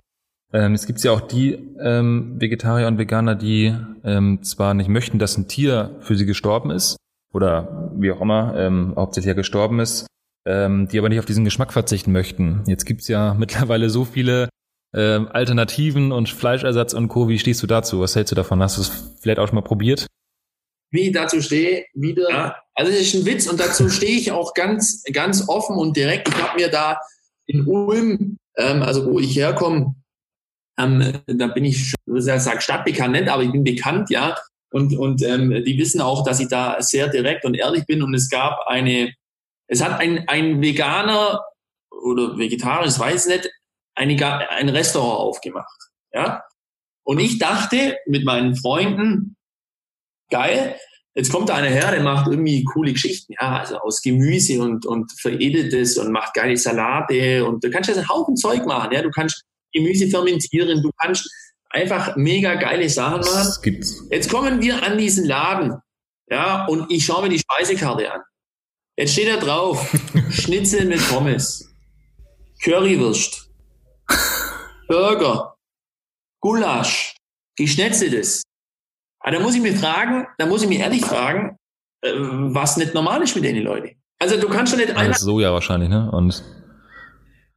Ähm, es gibt ja auch die ähm, Vegetarier und Veganer, die ähm, zwar nicht möchten, dass ein Tier für sie gestorben ist oder wie auch immer, ähm, hauptsächlich ja gestorben ist, ähm, die aber nicht auf diesen Geschmack verzichten möchten. Jetzt gibt's ja mittlerweile so viele ähm, Alternativen und Fleischersatz und Co. Wie stehst du dazu? Was hältst du davon? Hast du es vielleicht auch schon mal probiert? Wie ich dazu stehe, wieder. Ja. Also es ist ein Witz und dazu stehe ich auch ganz, ganz offen und direkt. Ich habe mir da in Ulm, ähm, also wo ich herkomme, ähm, da bin ich, ich sage stadtbekannt nicht, aber ich bin bekannt, ja. Und, und ähm, die wissen auch, dass ich da sehr direkt und ehrlich bin. Und es gab eine, es hat ein, ein Veganer oder Vegetarier, ich weiß nicht, eine, ein Restaurant aufgemacht. Ja? Und ich dachte mit meinen Freunden, geil, jetzt kommt da einer her, der macht irgendwie coole Geschichten, ja, also aus Gemüse und, und veredeltes und macht geile Salate und du kannst jetzt einen Haufen Zeug machen, ja, du kannst Gemüse fermentieren, du kannst einfach mega geile Sachen machen. Gibt's. Jetzt kommen wir an diesen Laden, ja, und ich schaue mir die Speisekarte an. Jetzt steht da drauf, Schnitzel mit Pommes, Currywurst, Burger, Gulasch, geschnetzeltes. Aber ah, da muss ich mir fragen, da muss ich mir ehrlich fragen, äh, was nicht normal ist mit den Leuten. Also du kannst schon nicht einfach. so ja wahrscheinlich, ne? Und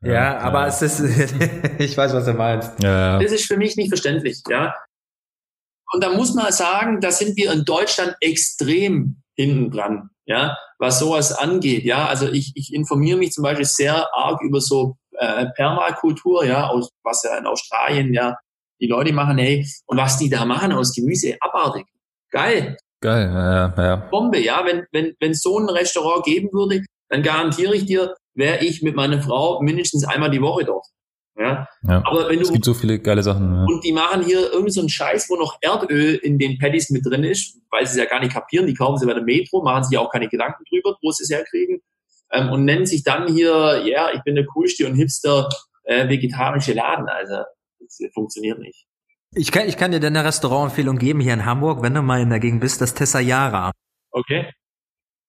ja, ja aber es ist, ich weiß, was du meinst. Ja, Das ist für mich nicht verständlich, ja. Und da muss man sagen, da sind wir in Deutschland extrem hinten dran, ja, was sowas angeht, ja. Also ich, ich informiere mich zum Beispiel sehr arg über so äh, Permakultur, ja, aus, was ja in Australien, ja, die Leute machen, hey, und was die da machen aus Gemüse, abartig. Geil. Geil, ja, ja. Bombe, ja, wenn, wenn, wenn so ein Restaurant geben würde, dann garantiere ich dir, wäre ich mit meiner Frau mindestens einmal die Woche dort. Ja. ja. Aber wenn du, es gibt so viele geile Sachen. Ja. Und die machen hier irgendwie so einen Scheiß, wo noch Erdöl in den Patties mit drin ist, weil sie es ja gar nicht kapieren. Die kaufen sie bei der Metro, machen sich ja auch keine Gedanken drüber, wo sie es herkriegen. Ähm, und nennen sich dann hier, ja, ich bin der coolste und hipster äh, vegetarische Laden. Also, das funktioniert nicht. Ich kann, ich kann dir eine Restaurantempfehlung geben hier in Hamburg, wenn du mal in der Gegend bist, das Tessayara. Okay.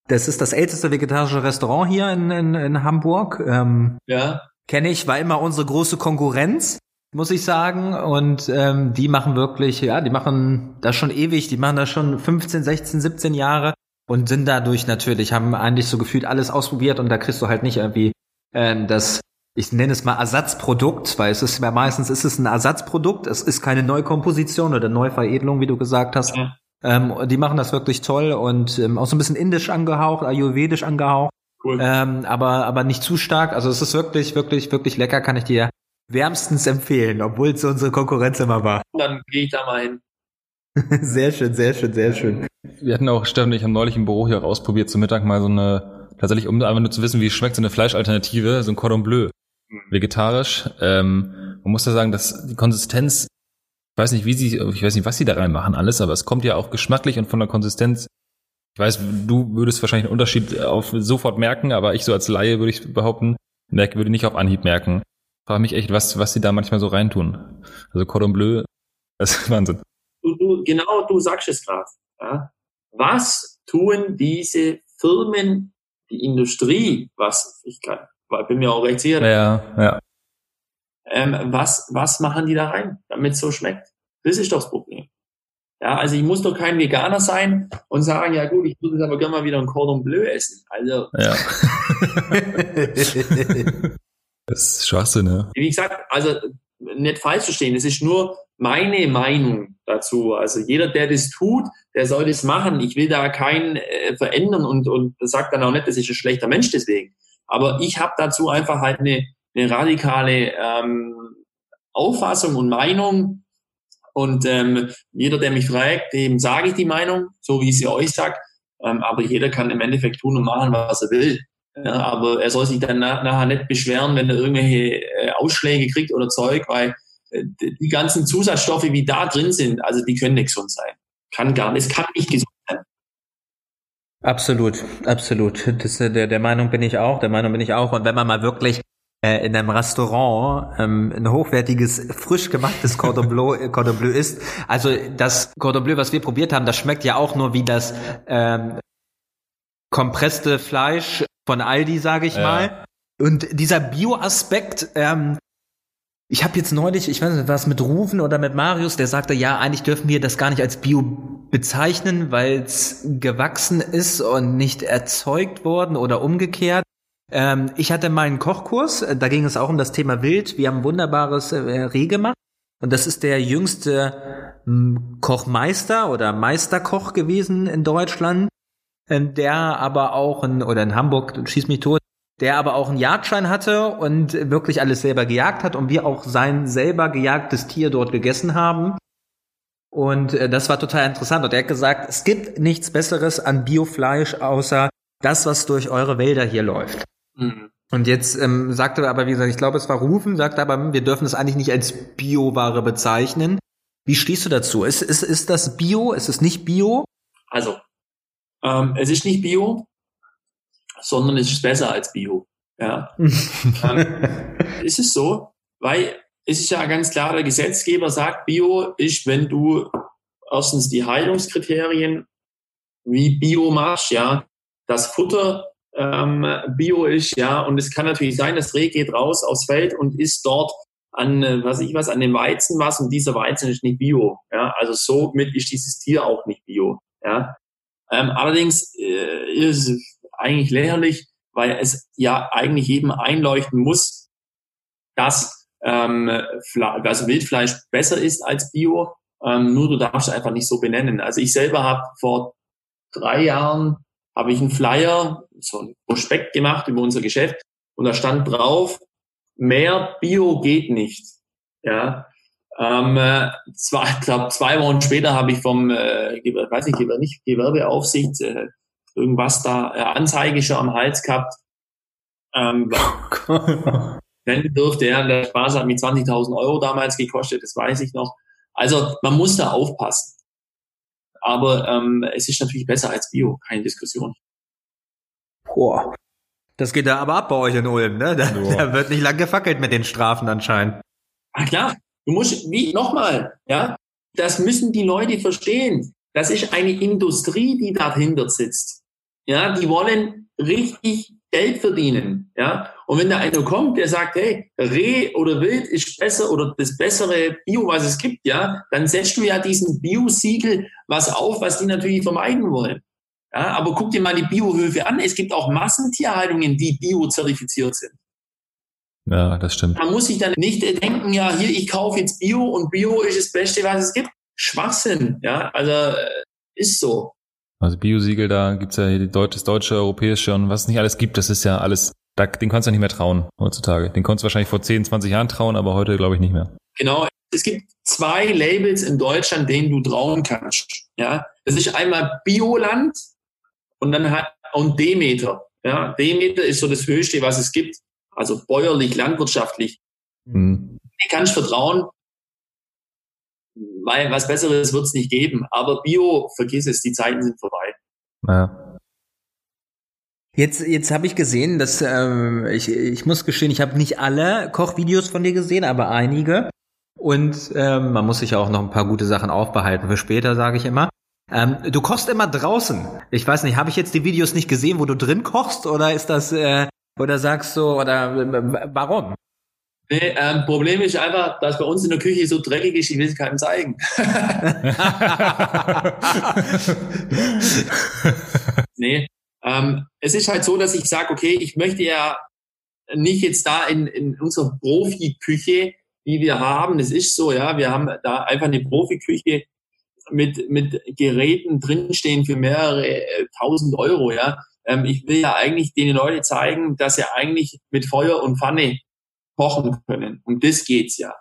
Das ist das älteste vegetarische Restaurant hier in, in, in Hamburg. Ähm, ja. Kenne ich, war immer unsere große Konkurrenz, muss ich sagen. Und ähm, die machen wirklich, ja, die machen das schon ewig, die machen das schon 15, 16, 17 Jahre und sind dadurch natürlich, haben eigentlich so gefühlt alles ausprobiert und da kriegst du halt nicht irgendwie ähm, das, ich nenne es mal Ersatzprodukt, weil es ist meistens ist es ein Ersatzprodukt, es ist keine Neukomposition oder Neuveredelung, wie du gesagt hast. Ja. Ähm, die machen das wirklich toll und ähm, auch so ein bisschen indisch angehaucht, ayurvedisch angehaucht. Cool. Ähm, aber, aber nicht zu stark. Also es ist wirklich, wirklich, wirklich lecker, kann ich dir wärmstens empfehlen, obwohl es unsere Konkurrenz immer war. Dann gehe ich da mal hin. sehr schön, sehr schön, sehr schön. Wir hatten auch, Steffen ich haben neulich im Büro hier ausprobiert, zum Mittag mal so eine, tatsächlich, um einfach nur zu wissen, wie es schmeckt, so eine Fleischalternative, so ein Cordon Bleu. Mhm. Vegetarisch. Ähm, man muss ja sagen, dass die Konsistenz weiß nicht, wie sie, ich weiß nicht, was sie da reinmachen alles, aber es kommt ja auch geschmacklich und von der Konsistenz. Ich weiß, du würdest wahrscheinlich einen Unterschied auf sofort merken, aber ich so als Laie würde ich behaupten, merke, würde nicht auf Anhieb merken. Frage mich echt, was, was sie da manchmal so reintun. Also Cordon Bleu, das ist Wahnsinn. Du, du, genau, du sagst es gerade. Ja? Was tun diese Firmen, die Industrie, was ich kann, bin mir auch recht sicher, ja, ja. Ähm, was, was machen die da rein, damit es so schmeckt? Das ist doch das Problem. Ja, also ich muss doch kein Veganer sein und sagen, ja gut, ich würde aber gerne mal wieder ein Cordon Bleu essen. Also. Ja. das ist Schwachsinn, ne? Wie gesagt, also nicht falsch verstehen, es ist nur meine Meinung dazu. Also jeder, der das tut, der soll das machen. Ich will da keinen äh, verändern und, und sagt dann auch nicht, das ist ein schlechter Mensch deswegen. Aber ich habe dazu einfach halt eine, eine radikale ähm, Auffassung und Meinung. Und ähm, jeder, der mich fragt, dem sage ich die Meinung, so wie ich sie euch sag. Ähm, aber jeder kann im Endeffekt tun und machen, was er will. Ja, aber er soll sich dann nach, nachher nicht beschweren, wenn er irgendwelche äh, Ausschläge kriegt oder Zeug, weil äh, die ganzen Zusatzstoffe, wie da drin sind, also die können nicht gesund sein. Kann gar nicht, es kann nicht gesund sein. Absolut, absolut. Das, äh, der, der Meinung bin ich auch, der Meinung bin ich auch. Und wenn man mal wirklich äh, in einem Restaurant ähm, ein hochwertiges, frisch gemachtes Cordon Bleu, äh, Cordon Bleu ist, also das Cordon Bleu, was wir probiert haben, das schmeckt ja auch nur wie das ähm, kompresste Fleisch von Aldi, sage ich ja. mal. Und dieser Bio-Aspekt, ähm, ich habe jetzt neulich, ich weiß nicht, was mit Rufen oder mit Marius, der sagte, ja, eigentlich dürfen wir das gar nicht als Bio bezeichnen, weil es gewachsen ist und nicht erzeugt worden oder umgekehrt. Ähm, ich hatte mal einen Kochkurs, äh, da ging es auch um das Thema Wild. Wir haben wunderbares äh, Reh gemacht. Und das ist der jüngste hm, Kochmeister oder Meisterkoch gewesen in Deutschland. Ähm, der aber auch in, oder in Hamburg, schieß mich tot, der aber auch einen Jagdschein hatte und wirklich alles selber gejagt hat und wir auch sein selber gejagtes Tier dort gegessen haben. Und äh, das war total interessant. Und er hat gesagt, es gibt nichts Besseres an Biofleisch außer das, was durch eure Wälder hier läuft. Mhm. Und jetzt ähm, sagte er aber, wie gesagt, ich glaube, es war Rufen, sagte aber, wir dürfen es eigentlich nicht als Bioware bezeichnen. Wie stehst du dazu? Ist, ist, ist das Bio? Ist es nicht Bio? Also, ähm, es ist nicht Bio, sondern es ist besser als Bio. Ja. ähm, ist es so, weil es ist ja ganz klar, der Gesetzgeber sagt, Bio ist, wenn du erstens die Heilungskriterien wie Bio machst, ja, das Futter ähm, Bio ist, ja, und es kann natürlich sein, das Reh geht raus aufs Feld und isst dort an, äh, was ich was, an dem Weizen was und dieser Weizen ist nicht Bio, ja, also somit ist dieses Tier auch nicht Bio, ja. Ähm, allerdings äh, ist es eigentlich lächerlich, weil es ja eigentlich jedem einleuchten muss, dass ähm, also Wildfleisch besser ist als Bio, ähm, nur du darfst es einfach nicht so benennen. Also ich selber habe vor drei Jahren habe ich einen Flyer, so ein Prospekt gemacht über unser Geschäft und da stand drauf, mehr Bio geht nicht. Ja, ähm, äh, zwei, ich glaube, zwei Wochen später habe ich vom, äh, weiß nicht, nicht Gewerbeaufsicht äh, irgendwas da, äh, Anzeige schon am Hals gehabt. Ähm, wenn dürfte er, der Spaß hat mit 20.000 Euro damals gekostet, das weiß ich noch. Also man muss da aufpassen. Aber ähm, es ist natürlich besser als Bio, keine Diskussion. Boah. Das geht da aber ab bei euch in Ulm, ne? Da, da wird nicht lang gefackelt mit den Strafen anscheinend. Ah klar, du musst, wie, nochmal, ja, das müssen die Leute verstehen. Das ist eine Industrie, die dahinter sitzt. Ja, die wollen richtig Geld verdienen. Ja, und wenn da einer kommt, der sagt, hey, Reh oder Wild ist besser oder das bessere Bio, was es gibt, ja, dann setzt du ja diesen Bio-Siegel was auf, was die natürlich vermeiden wollen. Ja, aber guck dir mal die Biohöfe an. Es gibt auch Massentierhaltungen, die bio-zertifiziert sind. Ja, das stimmt. Man muss sich dann nicht denken, ja, hier, ich kaufe jetzt Bio und Bio ist das Beste, was es gibt. Schwachsinn, ja, also äh, ist so. Also Biosiegel, da gibt's ja hier das deutsche, europäische und was es nicht alles gibt, das ist ja alles, da, den kannst du nicht mehr trauen heutzutage. Den konntest du wahrscheinlich vor 10, 20 Jahren trauen, aber heute glaube ich nicht mehr. Genau. Es gibt zwei Labels in Deutschland, denen du trauen kannst. Ja, das ist einmal Bioland und dann hat und Demeter. Ja, Demeter ist so das Höchste, was es gibt. Also bäuerlich, landwirtschaftlich. Mhm. Du kannst vertrauen, weil was Besseres wird es nicht geben. Aber Bio, vergiss es, die Zeiten sind vorbei. Ja. Jetzt, jetzt habe ich gesehen, dass ähm, ich, ich muss gestehen, ich habe nicht alle Kochvideos von dir gesehen, aber einige. Und ähm, man muss sich auch noch ein paar gute Sachen aufbehalten für später, sage ich immer. Ähm, du kochst immer draußen. Ich weiß nicht, habe ich jetzt die Videos nicht gesehen, wo du drin kochst, oder ist das, äh, oder sagst du, oder äh, warum? Nee, ähm, Problem ist einfach, dass bei uns in der Küche so dreckig ist, ich will es keinem zeigen. nee, ähm, es ist halt so, dass ich sage, okay, ich möchte ja nicht jetzt da in, in unserer Profiküche, die wir haben, es ist so, ja, wir haben da einfach eine Profiküche mit, mit Geräten drinstehen für mehrere äh, tausend Euro, ja. Ähm, ich will ja eigentlich den Leuten zeigen, dass sie eigentlich mit Feuer und Pfanne kochen können. Und das geht's ja.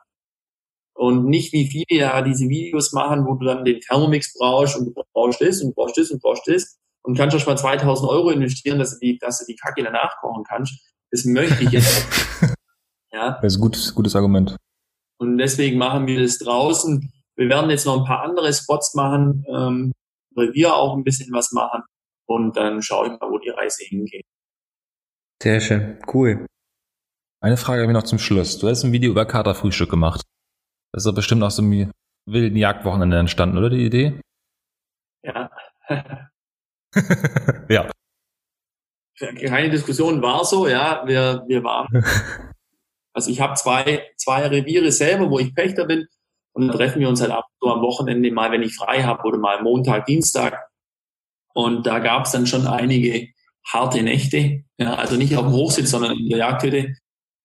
Und nicht wie viele ja diese Videos machen, wo du dann den Thermomix brauchst und du brauchst das und brauchst das und brauchst das und kannst schon mal 2000 Euro investieren, dass du die, dass du die Kacke danach kochen kannst. Das möchte ich jetzt. ja. Das ist ein gutes, gutes Argument. Und deswegen machen wir das draußen. Wir werden jetzt noch ein paar andere Spots machen, ähm, weil wir auch ein bisschen was machen. Und dann schaue ich mal, wo die Reise hingeht. Sehr schön. Cool. Eine Frage habe ich noch zum Schluss. Du hast ein Video über Katerfrühstück gemacht. Das ist doch bestimmt aus so einem wilden Jagdwochenende entstanden, oder die Idee? Ja. ja. Keine Diskussion, war so, ja. Wir, wir waren. Also ich habe zwei, zwei Reviere selber, wo ich Pächter bin. Und dann treffen wir uns halt ab so am Wochenende mal, wenn ich frei habe, oder mal Montag, Dienstag. Und da gab es dann schon einige harte Nächte. Ja, also nicht auf dem Hochsitz, sondern in der Jagdhütte.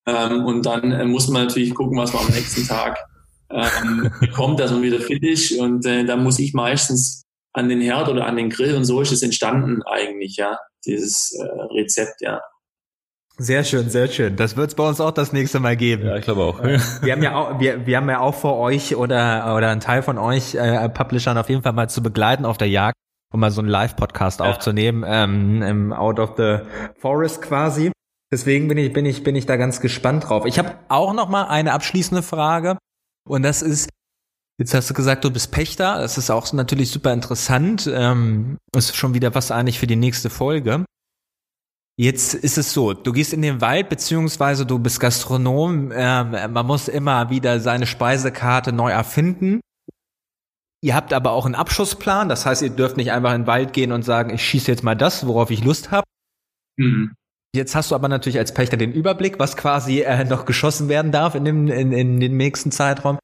Ähm, und dann äh, muss man natürlich gucken, was man am nächsten Tag ähm, bekommt, dass man wieder fit ist. Und äh, dann muss ich meistens an den Herd oder an den Grill und so ist es entstanden eigentlich, ja, dieses äh, Rezept, ja. Sehr schön, sehr schön. Das wird es bei uns auch das nächste Mal geben. Ja, ich glaube auch. Wir haben ja auch, wir, wir haben ja auch vor euch oder oder ein Teil von euch äh, Publishern auf jeden Fall mal zu begleiten auf der Jagd, um mal so einen Live-Podcast ja. aufzunehmen, ähm, im Out of the Forest quasi. Deswegen bin ich, bin ich, bin ich da ganz gespannt drauf. Ich habe auch noch mal eine abschließende Frage. Und das ist, jetzt hast du gesagt, du bist Pächter. Das ist auch natürlich super interessant. Ähm, ist schon wieder was eigentlich für die nächste Folge. Jetzt ist es so, du gehst in den Wald, beziehungsweise du bist Gastronom. Äh, man muss immer wieder seine Speisekarte neu erfinden. Ihr habt aber auch einen Abschussplan. Das heißt, ihr dürft nicht einfach in den Wald gehen und sagen, ich schieße jetzt mal das, worauf ich Lust habe. Mhm. Jetzt hast du aber natürlich als Pächter den Überblick, was quasi äh, noch geschossen werden darf in dem, in, in dem nächsten Zeitraum.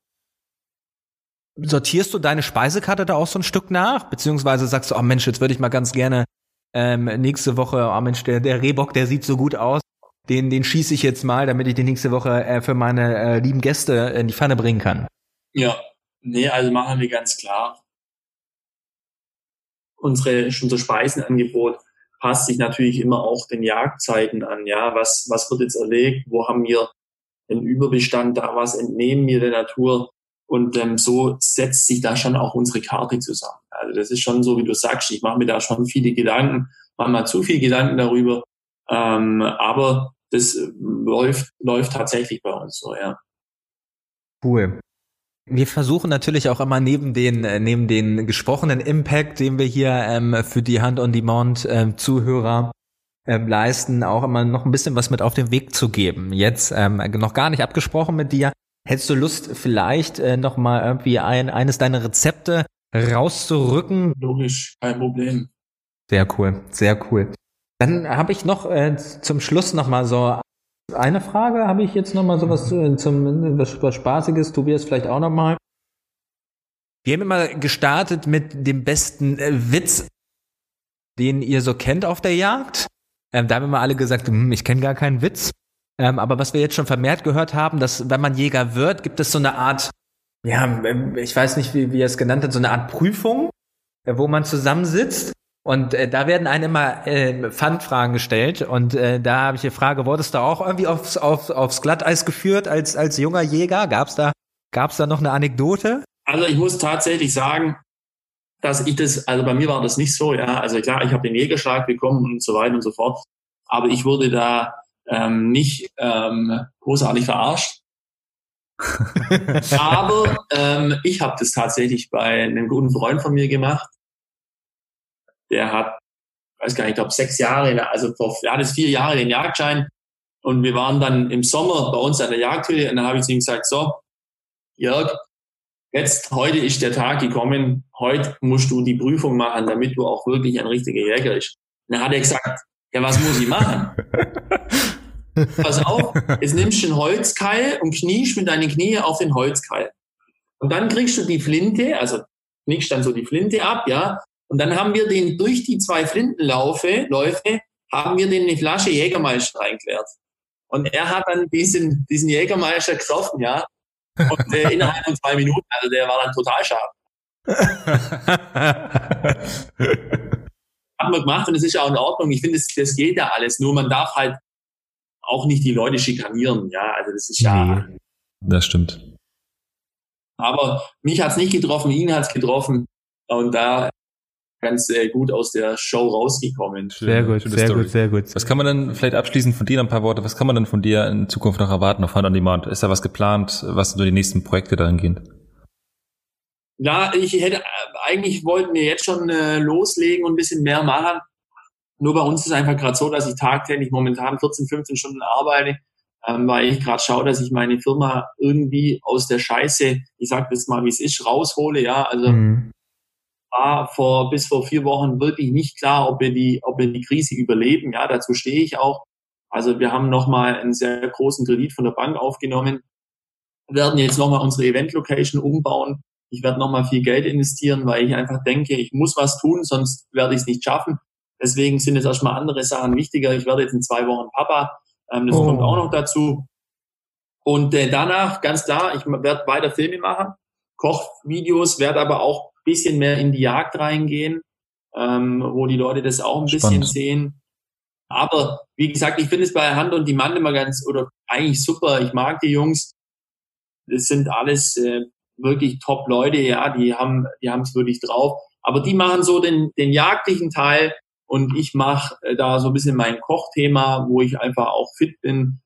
Sortierst du deine Speisekarte da auch so ein Stück nach? Beziehungsweise sagst du, oh Mensch, jetzt würde ich mal ganz gerne ähm, nächste Woche, oh Mensch, der, der Rehbock, der sieht so gut aus. Den, den schieße ich jetzt mal, damit ich die nächste Woche äh, für meine äh, lieben Gäste in die Pfanne bringen kann. Ja, nee, also machen wir ganz klar. Unsere, unser Speisenangebot passt sich natürlich immer auch den Jagdzeiten an. Ja, was, was wird jetzt erlegt? Wo haben wir einen Überbestand da? Was entnehmen wir der Natur? Und ähm, so setzt sich da schon auch unsere Karte zusammen. Also das ist schon so, wie du sagst, ich mache mir da schon viele Gedanken, manchmal zu viel Gedanken darüber. Ähm, aber das läuft, läuft tatsächlich bei uns so, ja. Cool. Wir versuchen natürlich auch immer neben den äh, neben den gesprochenen Impact, den wir hier ähm, für die Hand-on-Demand-Zuhörer ähm, ähm, leisten, auch immer noch ein bisschen was mit auf den Weg zu geben. Jetzt ähm, noch gar nicht abgesprochen mit dir. Hättest du Lust, vielleicht äh, noch mal irgendwie ein, eines deiner Rezepte rauszurücken? Logisch, kein Problem. Sehr cool, sehr cool. Dann habe ich noch äh, zum Schluss noch mal so eine Frage habe ich jetzt nochmal sowas äh, zum was, was Spaßiges, Tobias vielleicht auch nochmal. Wir haben immer gestartet mit dem besten äh, Witz, den ihr so kennt auf der Jagd. Ähm, da haben immer alle gesagt, hm, ich kenne gar keinen Witz. Ähm, aber was wir jetzt schon vermehrt gehört haben, dass wenn man Jäger wird, gibt es so eine Art, ja, ich weiß nicht, wie, wie er es genannt hat, so eine Art Prüfung, äh, wo man zusammensitzt und äh, da werden einem immer äh, Pfandfragen gestellt. Und äh, da habe ich die Frage, wurdest du auch irgendwie aufs, auf, aufs Glatteis geführt als, als junger Jäger? Gab's da, gab's da noch eine Anekdote? Also ich muss tatsächlich sagen, dass ich das, also bei mir war das nicht so, ja. Also klar, ich habe den Jägerschlag bekommen und so weiter und so fort. Aber ich wurde da ähm, nicht ähm, großartig verarscht. Aber ähm, ich habe das tatsächlich bei einem guten Freund von mir gemacht. Der hat, weiß gar nicht, ich glaube sechs Jahre, also vor, er hat es vier Jahre den Jagdschein. Und wir waren dann im Sommer bei uns an der Jagdhütte und dann habe ich zu ihm gesagt, so, Jörg, jetzt, heute ist der Tag gekommen, heute musst du die Prüfung machen, damit du auch wirklich ein richtiger Jäger bist. Und dann hat er gesagt, ja, was muss ich machen? Pass auf, jetzt nimmst du einen Holzkeil und kniest mit deinen Knie auf den Holzkeil. Und dann kriegst du die Flinte, also knickst dann so die Flinte ab, ja. Und dann haben wir den durch die zwei Flintenläufe, Läufe, haben wir den eine Flasche Jägermeister reingeklärt. Und er hat dann diesen, diesen Jägermeister getroffen, ja. Und äh, innerhalb von zwei Minuten, also der war dann total scharf. Haben wir gemacht und es ist ja auch in Ordnung. Ich finde, das, das geht ja alles. Nur man darf halt auch nicht die Leute schikanieren. Ja, also das ist ja. Nee, das stimmt. Aber mich hat's nicht getroffen, ihn hat's getroffen. Und da ganz äh, gut aus der Show rausgekommen. Sehr gut, sehr Story. gut, sehr gut. Was kann man dann vielleicht abschließend von dir ein paar Worte, was kann man dann von dir in Zukunft noch erwarten auf Hand on Demand? Ist da was geplant? Was sind so die nächsten Projekte dahin gehen? Ja, ich hätte, eigentlich wollten wir jetzt schon äh, loslegen und ein bisschen mehr machen. Nur bei uns ist einfach gerade so, dass ich tagtäglich momentan 14, 15 Stunden arbeite, ähm, weil ich gerade schaue, dass ich meine Firma irgendwie aus der Scheiße, ich sag das mal, wie es ist, raushole. Ja, also mhm. war vor bis vor vier Wochen wirklich nicht klar, ob wir die, ob wir die Krise überleben. Ja, dazu stehe ich auch. Also wir haben nochmal einen sehr großen Kredit von der Bank aufgenommen, werden jetzt nochmal unsere Event-Location umbauen. Ich werde nochmal viel Geld investieren, weil ich einfach denke, ich muss was tun, sonst werde ich es nicht schaffen. Deswegen sind jetzt erstmal andere Sachen wichtiger. Ich werde jetzt in zwei Wochen Papa. Ähm, das oh. kommt auch noch dazu. Und äh, danach, ganz klar, ich werde weiter Filme machen, Kochvideos, werde aber auch bisschen mehr in die Jagd reingehen, ähm, wo die Leute das auch ein Spannend. bisschen sehen. Aber wie gesagt, ich finde es bei Hand und die Mann immer ganz oder eigentlich super. Ich mag die Jungs. Das sind alles äh, wirklich top Leute, ja, die haben die haben es wirklich drauf. Aber die machen so den, den jagdlichen Teil und ich mache äh, da so ein bisschen mein Kochthema, wo ich einfach auch fit bin,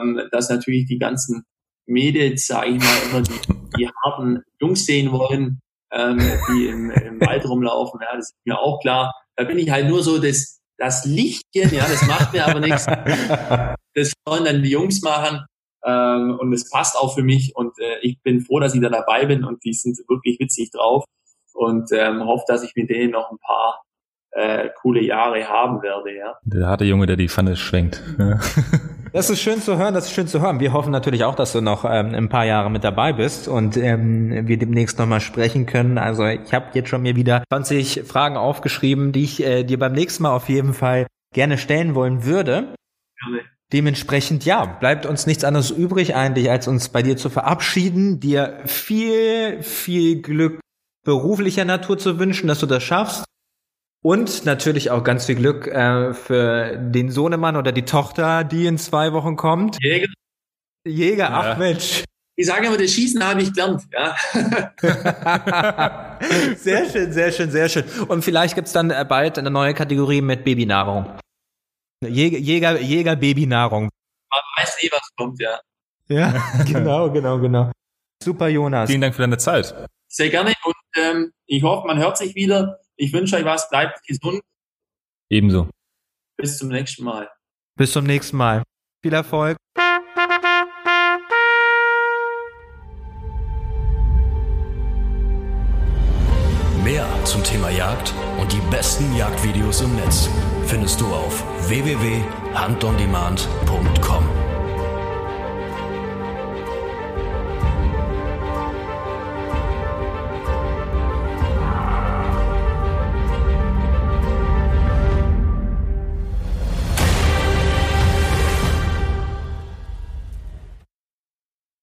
ähm, dass natürlich die ganzen Mädels, sage ich mal, immer die, die harten Jungs sehen wollen, ähm, die im, im Wald rumlaufen. Ja, das ist mir auch klar. Da bin ich halt nur so das, das Lichtchen, ja, das macht mir aber nichts. Das sollen dann die Jungs machen. Ähm, und es passt auch für mich und äh, ich bin froh, dass ich da dabei bin und die sind wirklich witzig drauf und ähm, hoffe, dass ich mit denen noch ein paar äh, coole Jahre haben werde, ja. Der harte Junge, der die Pfanne schwenkt. Ja. Das ist schön zu hören, das ist schön zu hören. Wir hoffen natürlich auch, dass du noch ähm, ein paar Jahre mit dabei bist und ähm, wir demnächst nochmal sprechen können. Also ich habe jetzt schon mir wieder 20 Fragen aufgeschrieben, die ich äh, dir beim nächsten Mal auf jeden Fall gerne stellen wollen würde. Gerne. Dementsprechend, ja, bleibt uns nichts anderes übrig eigentlich, als uns bei dir zu verabschieden, dir viel, viel Glück beruflicher Natur zu wünschen, dass du das schaffst. Und natürlich auch ganz viel Glück äh, für den Sohnemann oder die Tochter, die in zwei Wochen kommt. Jäger. Jäger, ach ja. Mensch. Ich sage immer, das Schießen habe ich gelernt. Ja. sehr schön, sehr schön, sehr schön. Und vielleicht gibt's dann äh, bald eine neue Kategorie mit Babynahrung. Jäger, Jäger, Jäger Babynahrung. Man weiß nie, was kommt, ja. Ja, genau, genau, genau. Super, Jonas. Vielen Dank für deine Zeit. Sehr gerne und ähm, ich hoffe, man hört sich wieder. Ich wünsche euch was, bleibt gesund. Ebenso. Bis zum nächsten Mal. Bis zum nächsten Mal. Viel Erfolg. Mehr zum Thema Jagd und die besten Jagdvideos im Netz findest du auf www.handondemand.com.